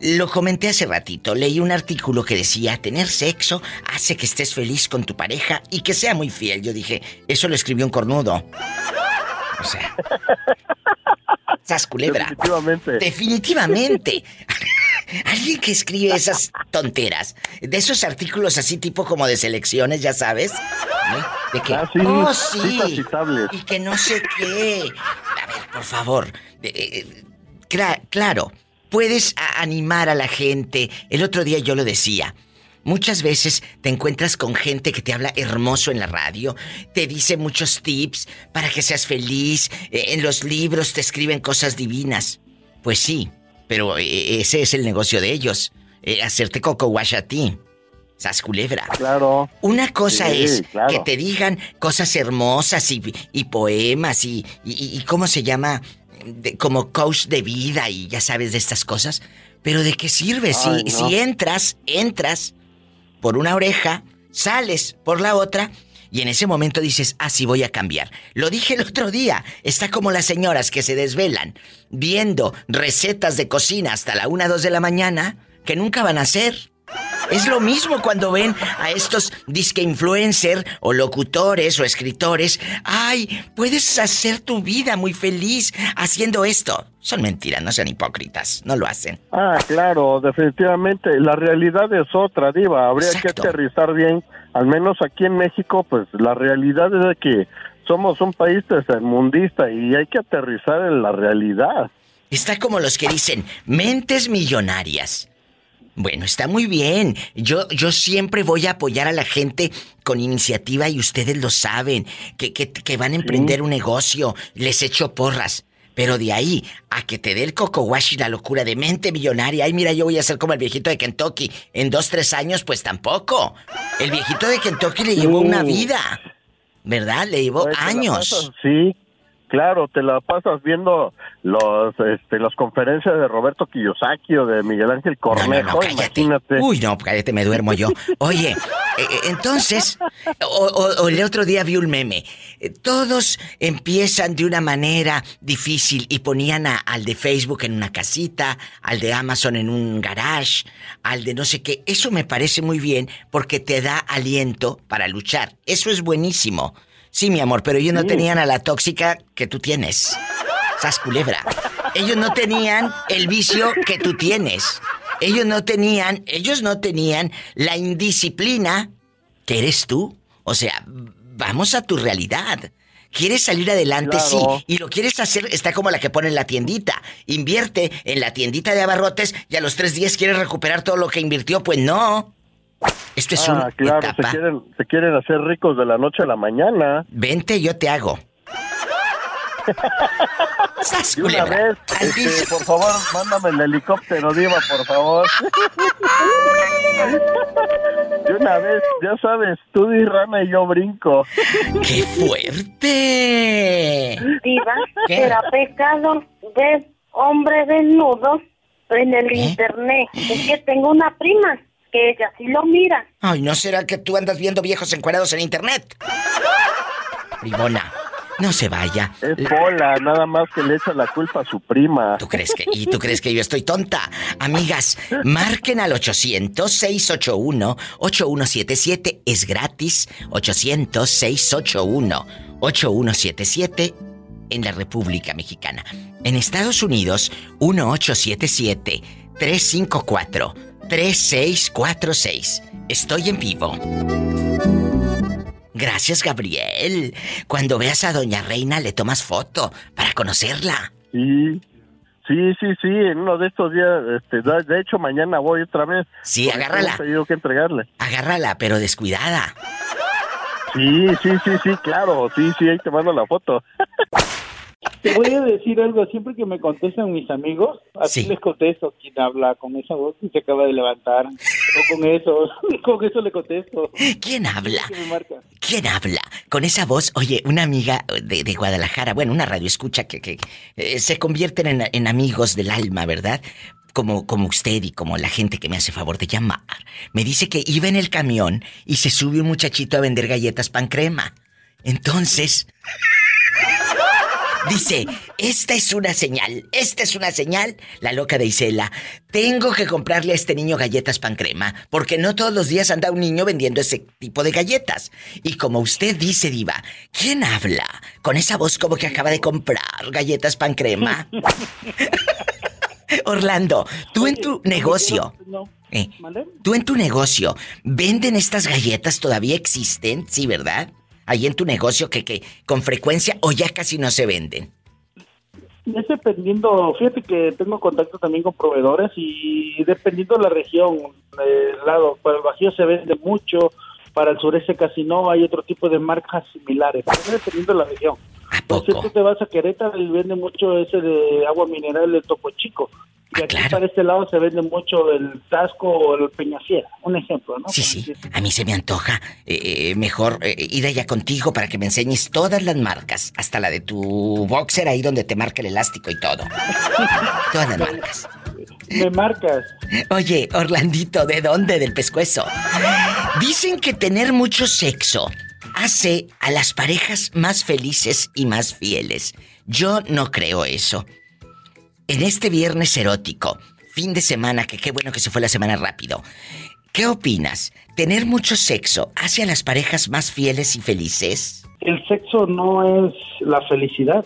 Lo comenté hace ratito, leí un artículo que decía, tener sexo hace que estés feliz con tu pareja y que sea muy fiel. Yo dije, eso lo escribió un cornudo. O sea... Sas culebra. Definitivamente. Definitivamente. [LAUGHS] Alguien que escribe esas tonteras, de esos artículos así tipo como de selecciones, ya sabes, ¿eh? de que, Ah, sí, oh sí, y que no sé qué. A ver, por favor, eh, eh, cla- claro, puedes a- animar a la gente. El otro día yo lo decía. Muchas veces te encuentras con gente que te habla hermoso en la radio, te dice muchos tips para que seas feliz, eh, en los libros te escriben cosas divinas. Pues sí, pero eh, ese es el negocio de ellos, eh, hacerte coco wash a ti. Sas culebra. Claro. Una cosa Sí, es claro. que te digan cosas hermosas y, y poemas y, y- y cómo se llama, De- como coach de vida y ya sabes de estas cosas. Pero ¿de qué sirve? Si, Ay, no. si entras, entras por una oreja, sales por la otra y en ese momento dices, ah, sí voy a cambiar. Lo dije el otro día, está como las señoras que se desvelan viendo recetas de cocina hasta la una, dos de la mañana que nunca van a hacer. Es lo mismo cuando ven a estos disque influencer o locutores o escritores. Ay, puedes hacer tu vida muy feliz haciendo esto. Son mentiras, no sean hipócritas, no lo hacen. Ah, claro, definitivamente. La realidad es otra, Diva. Habría que aterrizar bien. Al menos aquí en México, pues la realidad es de que somos un país tercermundista y hay que aterrizar en la realidad. Está como los que dicen, mentes millonarias. Bueno, está muy bien. Yo, yo siempre voy a apoyar a la gente con iniciativa y ustedes lo saben, que, que, que van a emprender un negocio, les echo porras. Pero de ahí a que te dé el coco wash y la locura de mente millonaria, ay, mira, yo voy a ser como el viejito de Kentucky en dos, tres años, pues tampoco. El viejito de Kentucky le llevó una vida, ¿verdad? Le llevó Pues, años. sí, claro, te la pasas viendo los, este, las conferencias de Roberto Kiyosaki o de Miguel Ángel Cornejo, imagínate. Uy, no, cállate, me duermo yo. Oye, eh, eh, entonces, o, o- o el otro día vi un meme. Eh, Todos empiezan de una manera difícil y ponían a- al de Facebook en una casita, al de Amazon en un garage, al de no sé qué. Eso me parece muy bien porque te da aliento para luchar. Eso es buenísimo. Sí, mi amor, pero ellos no tenían a la tóxica que tú tienes. Sas culebra. Ellos no tenían el vicio que tú tienes. Ellos no tenían, ellos no tenían la indisciplina que eres tú. O sea, vamos a tu realidad. Quieres salir adelante, Claro. sí, y lo quieres hacer, está como la que pone en la tiendita. Invierte en la tiendita de abarrotes y a los tres días quieres recuperar todo lo que invirtió. Pues no. Esto es ah, claro, etapa. se quieren, se quieren hacer ricos de la noche a la mañana. Vente, yo te hago. [LAUGHS] ¡Sas, Y una vez, este, por favor, mándame el helicóptero, Diva, por favor. [LAUGHS] De una vez, ya sabes, tú di rana y yo brinco. ¡Qué fuerte! Diva, ¿Qué? será pecado ver hombre desnudo en el ¿Eh? internet. Es que tengo una prima que ella sí lo mira. Ay, ¿no será que tú andas viendo viejos encuerados en internet? Bribona, no se vaya. Es bola, nada más que le echa la culpa a su prima. ¿Tú crees que, y tú crees que yo estoy tonta? Amigas, marquen al 800-681-8177. Es gratis. 800-681-8177 en la República Mexicana. En Estados Unidos, 1877-354-3646. Estoy en vivo. Gracias, Gabriel. Cuando veas a Doña Reina, le tomas foto para conocerla. Sí, sí, sí, sí, en uno de estos días, este, de hecho mañana voy otra vez. Sí, agárrala. tengo que entregarle. Agárrala, pero descuidada. Sí, sí, sí, sí, claro, sí, sí, ahí te mando la foto. [LAUGHS] Te voy a decir algo, siempre que me contestan mis amigos, así les contesto quién habla con esa voz que se acaba de levantar. O con eso, [LAUGHS] con eso le contesto. ¿Quién habla? ¿Quién habla? Con esa voz, oye, una amiga de, de Guadalajara, bueno, una radio escucha que, que eh, se convierten en, en amigos del alma, ¿verdad? Como, como usted y como la gente que me hace favor de llamar. Me dice que iba en el camión y se sube un muchachito a vender galletas pan crema. Entonces, Dice, esta es una señal, esta es una señal, la loca de Isela. Tengo que comprarle a este niño galletas pan crema, porque no todos los días anda un niño vendiendo ese tipo de galletas. Y como usted dice, Diva, ¿quién habla? Con esa voz como que acaba de comprar galletas pan crema. [LAUGHS] Orlando, tú en tu negocio, No. eh, tú en tu negocio, ¿venden estas galletas? ¿Todavía existen? Sí, ¿verdad? Ahí en tu negocio que, que con frecuencia o ya casi no se venden. Es dependiendo, fíjate que tengo contacto también con proveedores y dependiendo de la región, el lado, para el Bajío se vende mucho, para el sureste casi no, hay otro tipo de marcas similares, pero dependiendo de la región. Entonces tú te vas a Querétaro y vende mucho ese de agua mineral de Topo Chico. Ah, Y aquí para este lado se vende mucho el Tasco o el Peñafiel, un ejemplo, ¿no? Sí, sí. A mí se me antoja eh, eh, mejor eh, ir allá contigo para que me enseñes todas las marcas, hasta la de tu boxer ahí donde te marca el elástico y todo. [LAUGHS] todas las marcas. Me marcas. Oye, Orlandito, ¿de dónde? Del pescuezo. Dicen que tener mucho sexo hace a las parejas más felices y más fieles. Yo no creo eso. En este viernes erótico, fin de semana, que qué bueno que se fue la semana rápido. ¿Qué opinas? ¿Tener mucho sexo hace a las parejas más fieles y felices? El sexo no es la felicidad,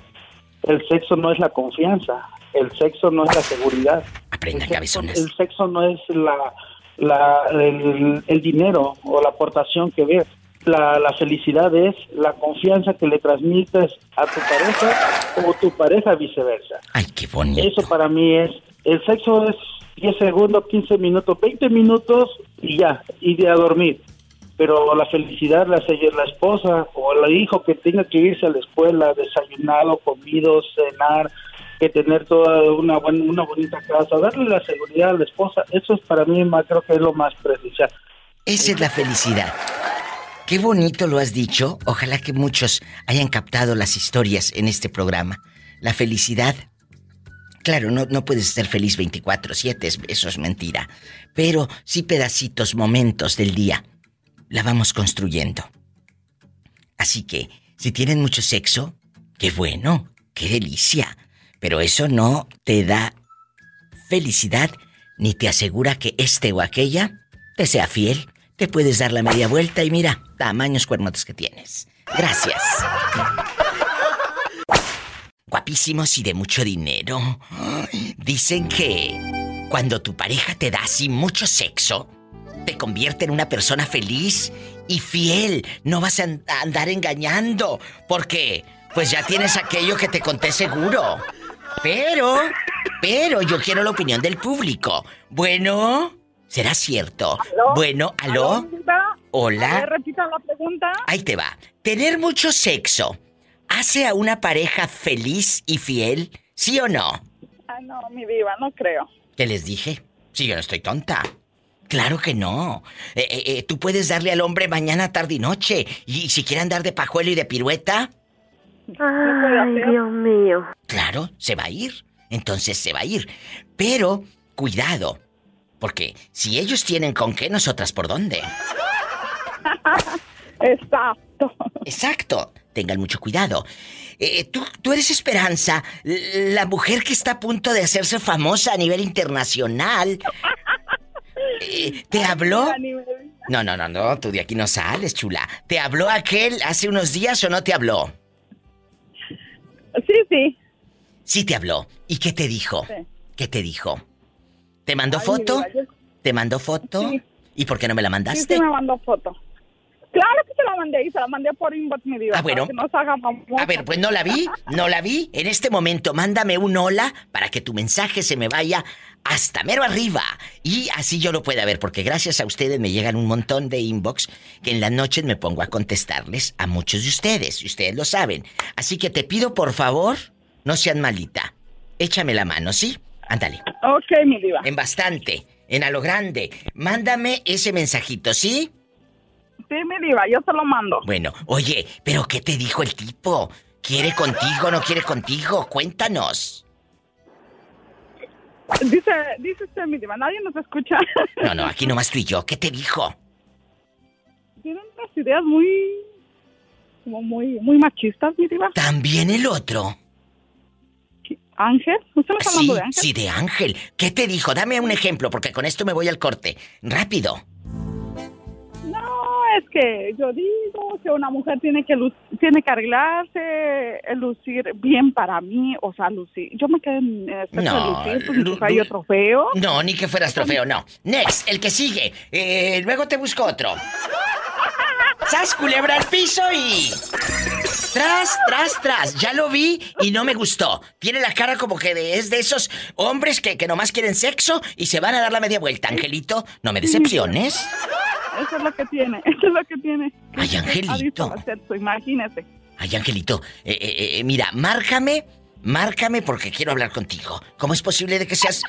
el sexo no es la confianza, el sexo no es la seguridad. Aprenda, el sexo, cabezones. el sexo no es la, la- el, el dinero o la aportación que ves. La, la felicidad es la confianza que le transmites a tu pareja o tu pareja viceversa. Ay, qué bonito. Eso para mí es, el sexo es 10 segundos, 15 minutos, 20 minutos y ya, y de a dormir. Pero la felicidad la la esposa o el hijo que tenga que irse a la escuela, desayunado, comido, cenar, que tener toda una, buena, una bonita casa, darle la seguridad a la esposa, eso es para mí más, creo que es lo más preciso. Esa es la felicidad. Qué bonito lo has dicho. Ojalá que muchos hayan captado las historias en este programa. La felicidad. Claro, no, no puedes ser feliz 24/7, eso es mentira. Pero sí pedacitos, momentos del día. La vamos construyendo. Así que, si tienen mucho sexo, qué bueno, qué delicia. Pero eso no te da felicidad ni te asegura que este o aquella te sea fiel. Te puedes dar la media vuelta y mira, tamaños cuernotes que tienes. Gracias. Guapísimos y de mucho dinero. Dicen que cuando tu pareja te da así mucho sexo, te convierte en una persona feliz y fiel. No vas a andar engañando, porque pues ya tienes aquello que te conté seguro. Pero, pero yo quiero la opinión del público. Bueno, ¿será cierto? Bueno, ¿aló? Hola. repita la pregunta? Ahí te va. ¿Tener mucho sexo hace a una pareja feliz y fiel? ¿Sí o no? Ah, no, mi diva, no creo. ¿Qué les dije? Sí, yo no estoy tonta. Claro que no. Eh, eh, eh, tú puedes darle al hombre mañana, tarde y noche. Y si quiere andar de pajuelo y de pirueta. Ay, Dios mío. Claro, se va a ir. Entonces se va a ir. Pero, cuidado. Porque si ellos tienen con qué, nosotras por dónde. [LAUGHS] Exacto. Exacto. Tengan mucho cuidado. ¿tú, tú eres Esperanza, la mujer que está a punto de hacerse famosa a nivel internacional. [LAUGHS] ¿Te habló? No, no, no, no, tú de aquí no sales, chula. ¿Te habló aquel hace unos días o no te habló? Sí, sí. Sí te habló. ¿Y qué te dijo? ¿Qué te dijo? ¿Te mandó foto? ¿Te mandó foto? ¿Y por qué no me la mandaste? Sí, me mandó foto. Claro que se la mandé y se la mandé por inbox, mi vida. Ah, bueno. a ver, pues no la vi, no la vi. En este momento, mándame un hola para que tu mensaje se me vaya hasta mero arriba. Y así yo lo pueda ver, porque gracias a ustedes me llegan un montón de inbox que en las noches me pongo a contestarles a muchos de ustedes, y ustedes lo saben. Así que te pido, por favor, no sean malita. Échame la mano, ¿sí? Ándale. Ok, mi diva. En bastante, en a lo grande. Mándame ese mensajito, ¿sí? Sí, mi diva, yo se lo mando. Bueno, oye, ¿pero qué te dijo el tipo? ¿Quiere contigo, no quiere contigo? Cuéntanos. Dice, dice usted, mi diva, nadie nos escucha. [LAUGHS] No, no, aquí nomás tú y yo. ¿Qué te dijo? Tienen unas ideas muy... como muy, muy machistas, mi diva. También el otro. ¿Ángel? ¿Usted me está hablando sí, de Ángel? Sí, de Ángel. ¿Qué te dijo? Dame un ejemplo, porque con esto me voy al corte. Rápido. No, es que yo digo que una mujer tiene que tiene que arreglarse, lucir bien para mí, o sea, lucir. Yo me quedé en aspecto No, de lucir, pues, hay otro feo. No, ni que fueras trofeo, no. Next, el que sigue. Eh, luego te busco otro. [LAUGHS] ¡Sas, culebra al piso y... Tras, tras, tras. Ya lo vi y no me gustó. Tiene la cara como que de- es de esos hombres que, que nomás quieren sexo y se van a dar la media vuelta. Angelito, no me decepciones. Eso es lo que tiene, eso es lo que tiene. Ay, Angelito. Imagínese. Ay, Angelito, eh, eh, eh, mira, márcame, márcame porque quiero hablar contigo. ¿Cómo es posible de que seas...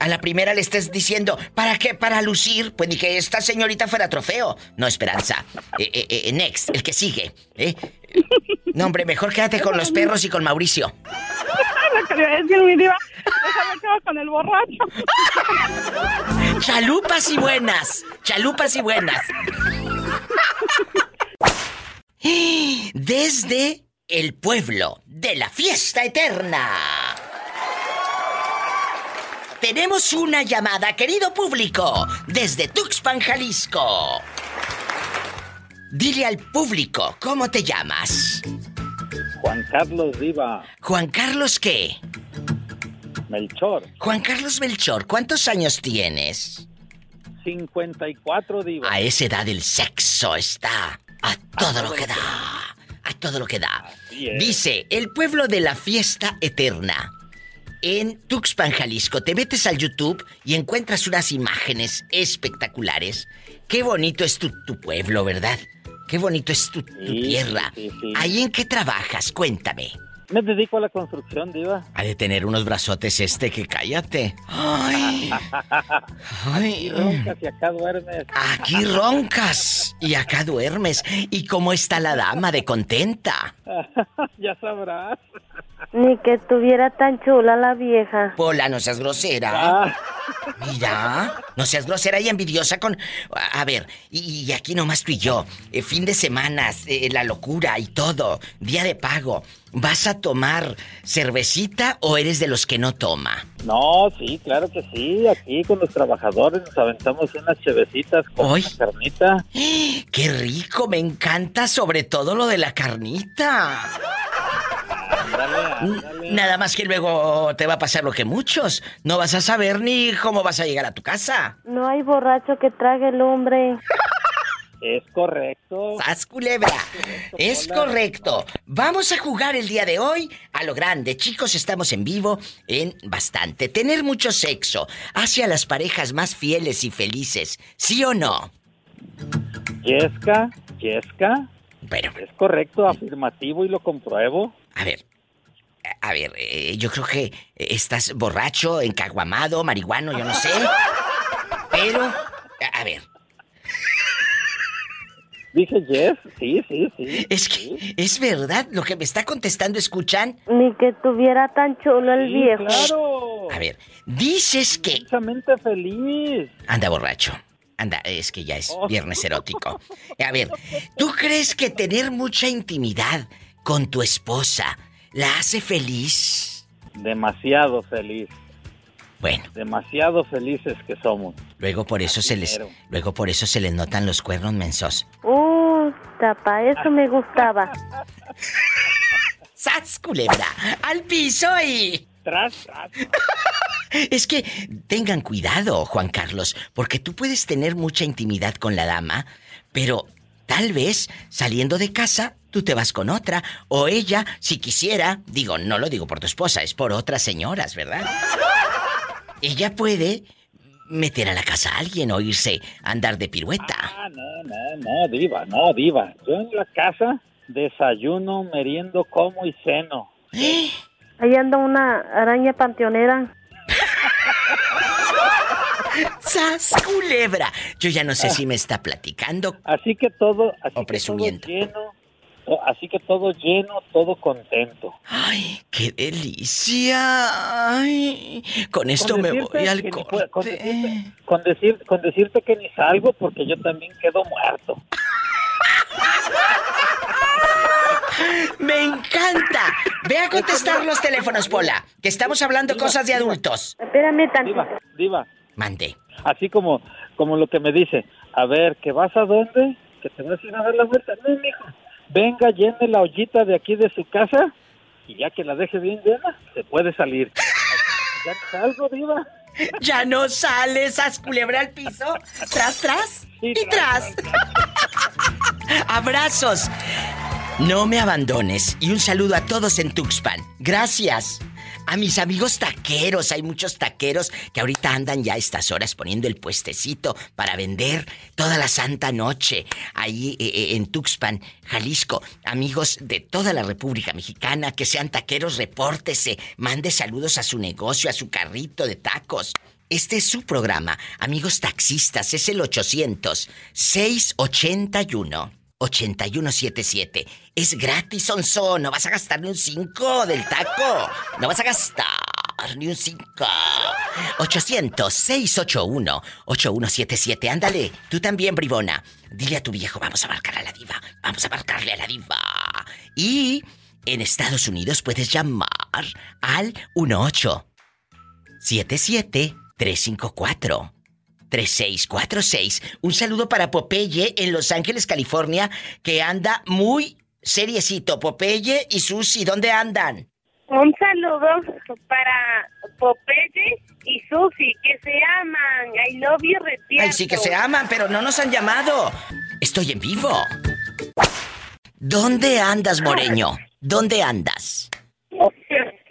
A la primera le estés diciendo, ¿para qué? Para lucir. Pues ni que esta señorita fuera trofeo. No, Esperanza. Eh, eh, eh, next, el que sigue. No, hombre, mejor quédate con los perros y con Mauricio. lo que le decir, mi diva, con el borracho. Chalupas y buenas. Chalupas y buenas. Desde el pueblo de la fiesta eterna. Tenemos una llamada, querido público, desde Tuxpan, Jalisco. Dile al público, ¿cómo te llamas? Juan Carlos Diva, Juan Carlos qué? Melchor, Juan Carlos Melchor, ¿cuántos años tienes? 54 Diva. A esa edad el sexo está a todo lo que da. A todo lo que da. Dice, el pueblo de la fiesta eterna. En Tuxpan, Jalisco, te metes al YouTube y encuentras unas imágenes espectaculares. Qué bonito es tu, tu pueblo, ¿verdad? Qué bonito es tu, tu Sí, tierra. sí, sí. ¿Ahí en qué trabajas? Cuéntame. Me dedico a la construcción, Diva. Ha de tener unos brazotes este que cállate. Ay. [LAUGHS] Ay. Aquí roncas y acá duermes. Aquí roncas y acá duermes. ¿Y cómo está la dama de contenta? [LAUGHS] ya sabrás. Ni que tuviera tan chula la vieja. Pola, no seas grosera. Ah. Mira, no seas grosera y envidiosa con... A ver, y, aquí nomás tú y yo. Eh, fin de semana, eh, la locura y todo. Día de pago. ¿Vas a tomar cervecita o eres de los que no toma? No, sí, claro que sí. Aquí con los trabajadores nos aventamos unas chevecitas con una carnita. [GASPS] ¡Qué rico! Me encanta sobre todo lo de la carnita. Nada más que luego te va a pasar lo que muchos. No vas a saber ni cómo vas a llegar a tu casa. No hay borracho que trague el hombre. Es correcto. ¡Sas culebra! Es correcto. Vamos a jugar el día de hoy a lo grande. Chicos, estamos en vivo en bastante. Tener mucho sexo hacia las parejas más fieles y felices. ¿Sí o no? Yesca, Yesca. Pero. Es correcto, afirmativo y lo compruebo. A ver, a ver, eh, yo creo que estás borracho, encaguamado, marihuano, yo no sé. Pero, a ver. Dije Jeff, sí, sí, sí. Es que es verdad lo que me está contestando, ¿escuchan? Ni que tuviera tan chulo el viejo. Claro. A ver, dices que. Inmensamente feliz. Anda borracho. Anda, es que ya es viernes erótico. A ver, ¿tú crees que tener mucha intimidad con tu esposa la hace feliz? Demasiado feliz. Bueno. Demasiado felices que somos. Luego por eso se les luego por eso se les notan los cuernos mensos. Uh, tapa, eso me gustaba. [LAUGHS] ¡Sas culebra! ¡Al piso y! Tras, tras. [LAUGHS] Es que tengan cuidado, Juan Carlos, porque tú puedes tener mucha intimidad con la dama, pero tal vez saliendo de casa tú te vas con otra, o ella, si quisiera, digo, no lo digo por tu esposa, es por otras señoras, ¿verdad? Ella puede meter a la casa a alguien o irse a andar de pirueta. Ah, no, no, no, diva, no, diva. Yo en la casa desayuno, meriendo, como y ceno. Ahí anda una araña panteonera. ¡Sas, culebra! Yo ya no sé si me está platicando. Así que todo, así o presumiendo. Que todo lleno, así que todo lleno, todo contento. ¡Ay, qué delicia! ¡Ay! Con esto me voy al corte. Con decirte, con, decir, con decirte que ni salgo porque yo también quedo muerto. ¡Me encanta! Ve a contestar los teléfonos, Pola, que estamos hablando cosas de adultos. Espérame tantito. Diva, diva. Mande. Así como, como lo que me dice, a ver, ¿que vas a dónde? ¿Que te vas a ir a dar la vuelta? No, mijo. Venga, llene la ollita de aquí de su casa y ya que la deje bien llena, se puede salir. [LAUGHS] ¿Ya salgo, diva? Ya no sales, haz culebra al piso. Tras, tras y tras. [LAUGHS] Abrazos. No me abandones y un saludo a todos en Tuxpan. Gracias. A mis amigos taqueros, hay muchos taqueros que ahorita andan ya a estas horas poniendo el puestecito para vender toda la santa noche ahí eh, eh, en Tuxpan, Jalisco. Amigos de toda la República Mexicana que sean taqueros, repórtese, mande saludos a su negocio, a su carrito de tacos. Este es su programa, amigos taxistas, es el 800 681 8177. Es gratis, Sonso. No vas a gastar ni un 5 del taco. No vas a gastar ni un 5. 800-681-8177. Ándale. Tú también, bribona. Dile a tu viejo, vamos a marcar a la diva. Vamos a marcarle a la diva. Y en Estados Unidos puedes llamar al 1877 354 3646. Un saludo para Popeye en Los Ángeles, California, que anda muy seriecito. Popeye y Susi, ¿dónde andan? Un saludo para Popeye y Susi, que se aman. I love you, retierto. Ay, sí que se aman, pero no nos han llamado. Estoy en vivo. ¿Dónde andas, Moreño? ¿Dónde andas?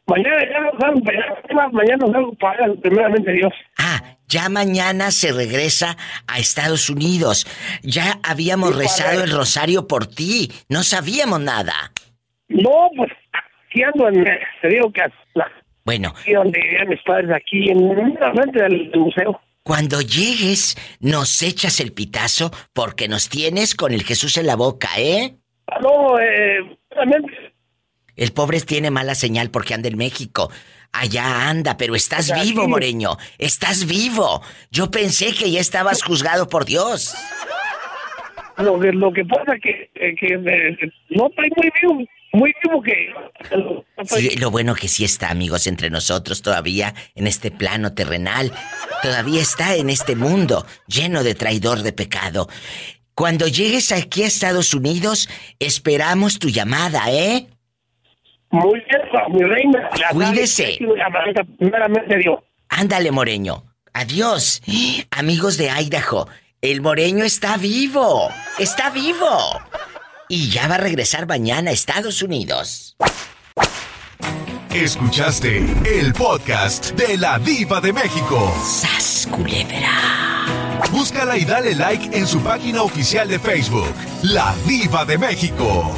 Mañana ya nos salgo, mañana nos salgo para primeramente Dios. Ah, ya mañana se regresa a Estados Unidos. Ya habíamos rezado el rosario por ti. No sabíamos nada. No, pues aquí ando en, te digo que la, Bueno, aquí donde vivían mis padres, aquí en la frente del, del museo. cuando llegues, nos echas el pitazo porque nos tienes con el Jesús en la boca, ¿eh? Ah, No, eh, también, El pobre tiene mala señal porque anda en México. Allá anda, pero estás vivo. Moreño. Estás vivo. Yo pensé que ya estabas juzgado por Dios. lo que, lo que pasa que, que, que, eh, no estoy muy vivo, muy vivo que... Sí, lo bueno que sí está, amigos, entre nosotros todavía en este plano terrenal. Todavía está en este mundo lleno de traidor de pecado. Cuando llegues aquí a Estados Unidos, esperamos tu llamada, ¿eh? Muy bien, mi reina. La Cuídese. Primeramente Dios. Ándale, Moreño. Adiós. Amigos de Idaho, el Moreño está vivo. Está vivo. Y ya va a regresar mañana a Estados Unidos. Escuchaste el podcast de la Diva de México. ¡Sas, culebra! Búscala y dale like en su página oficial de Facebook, La Diva de México.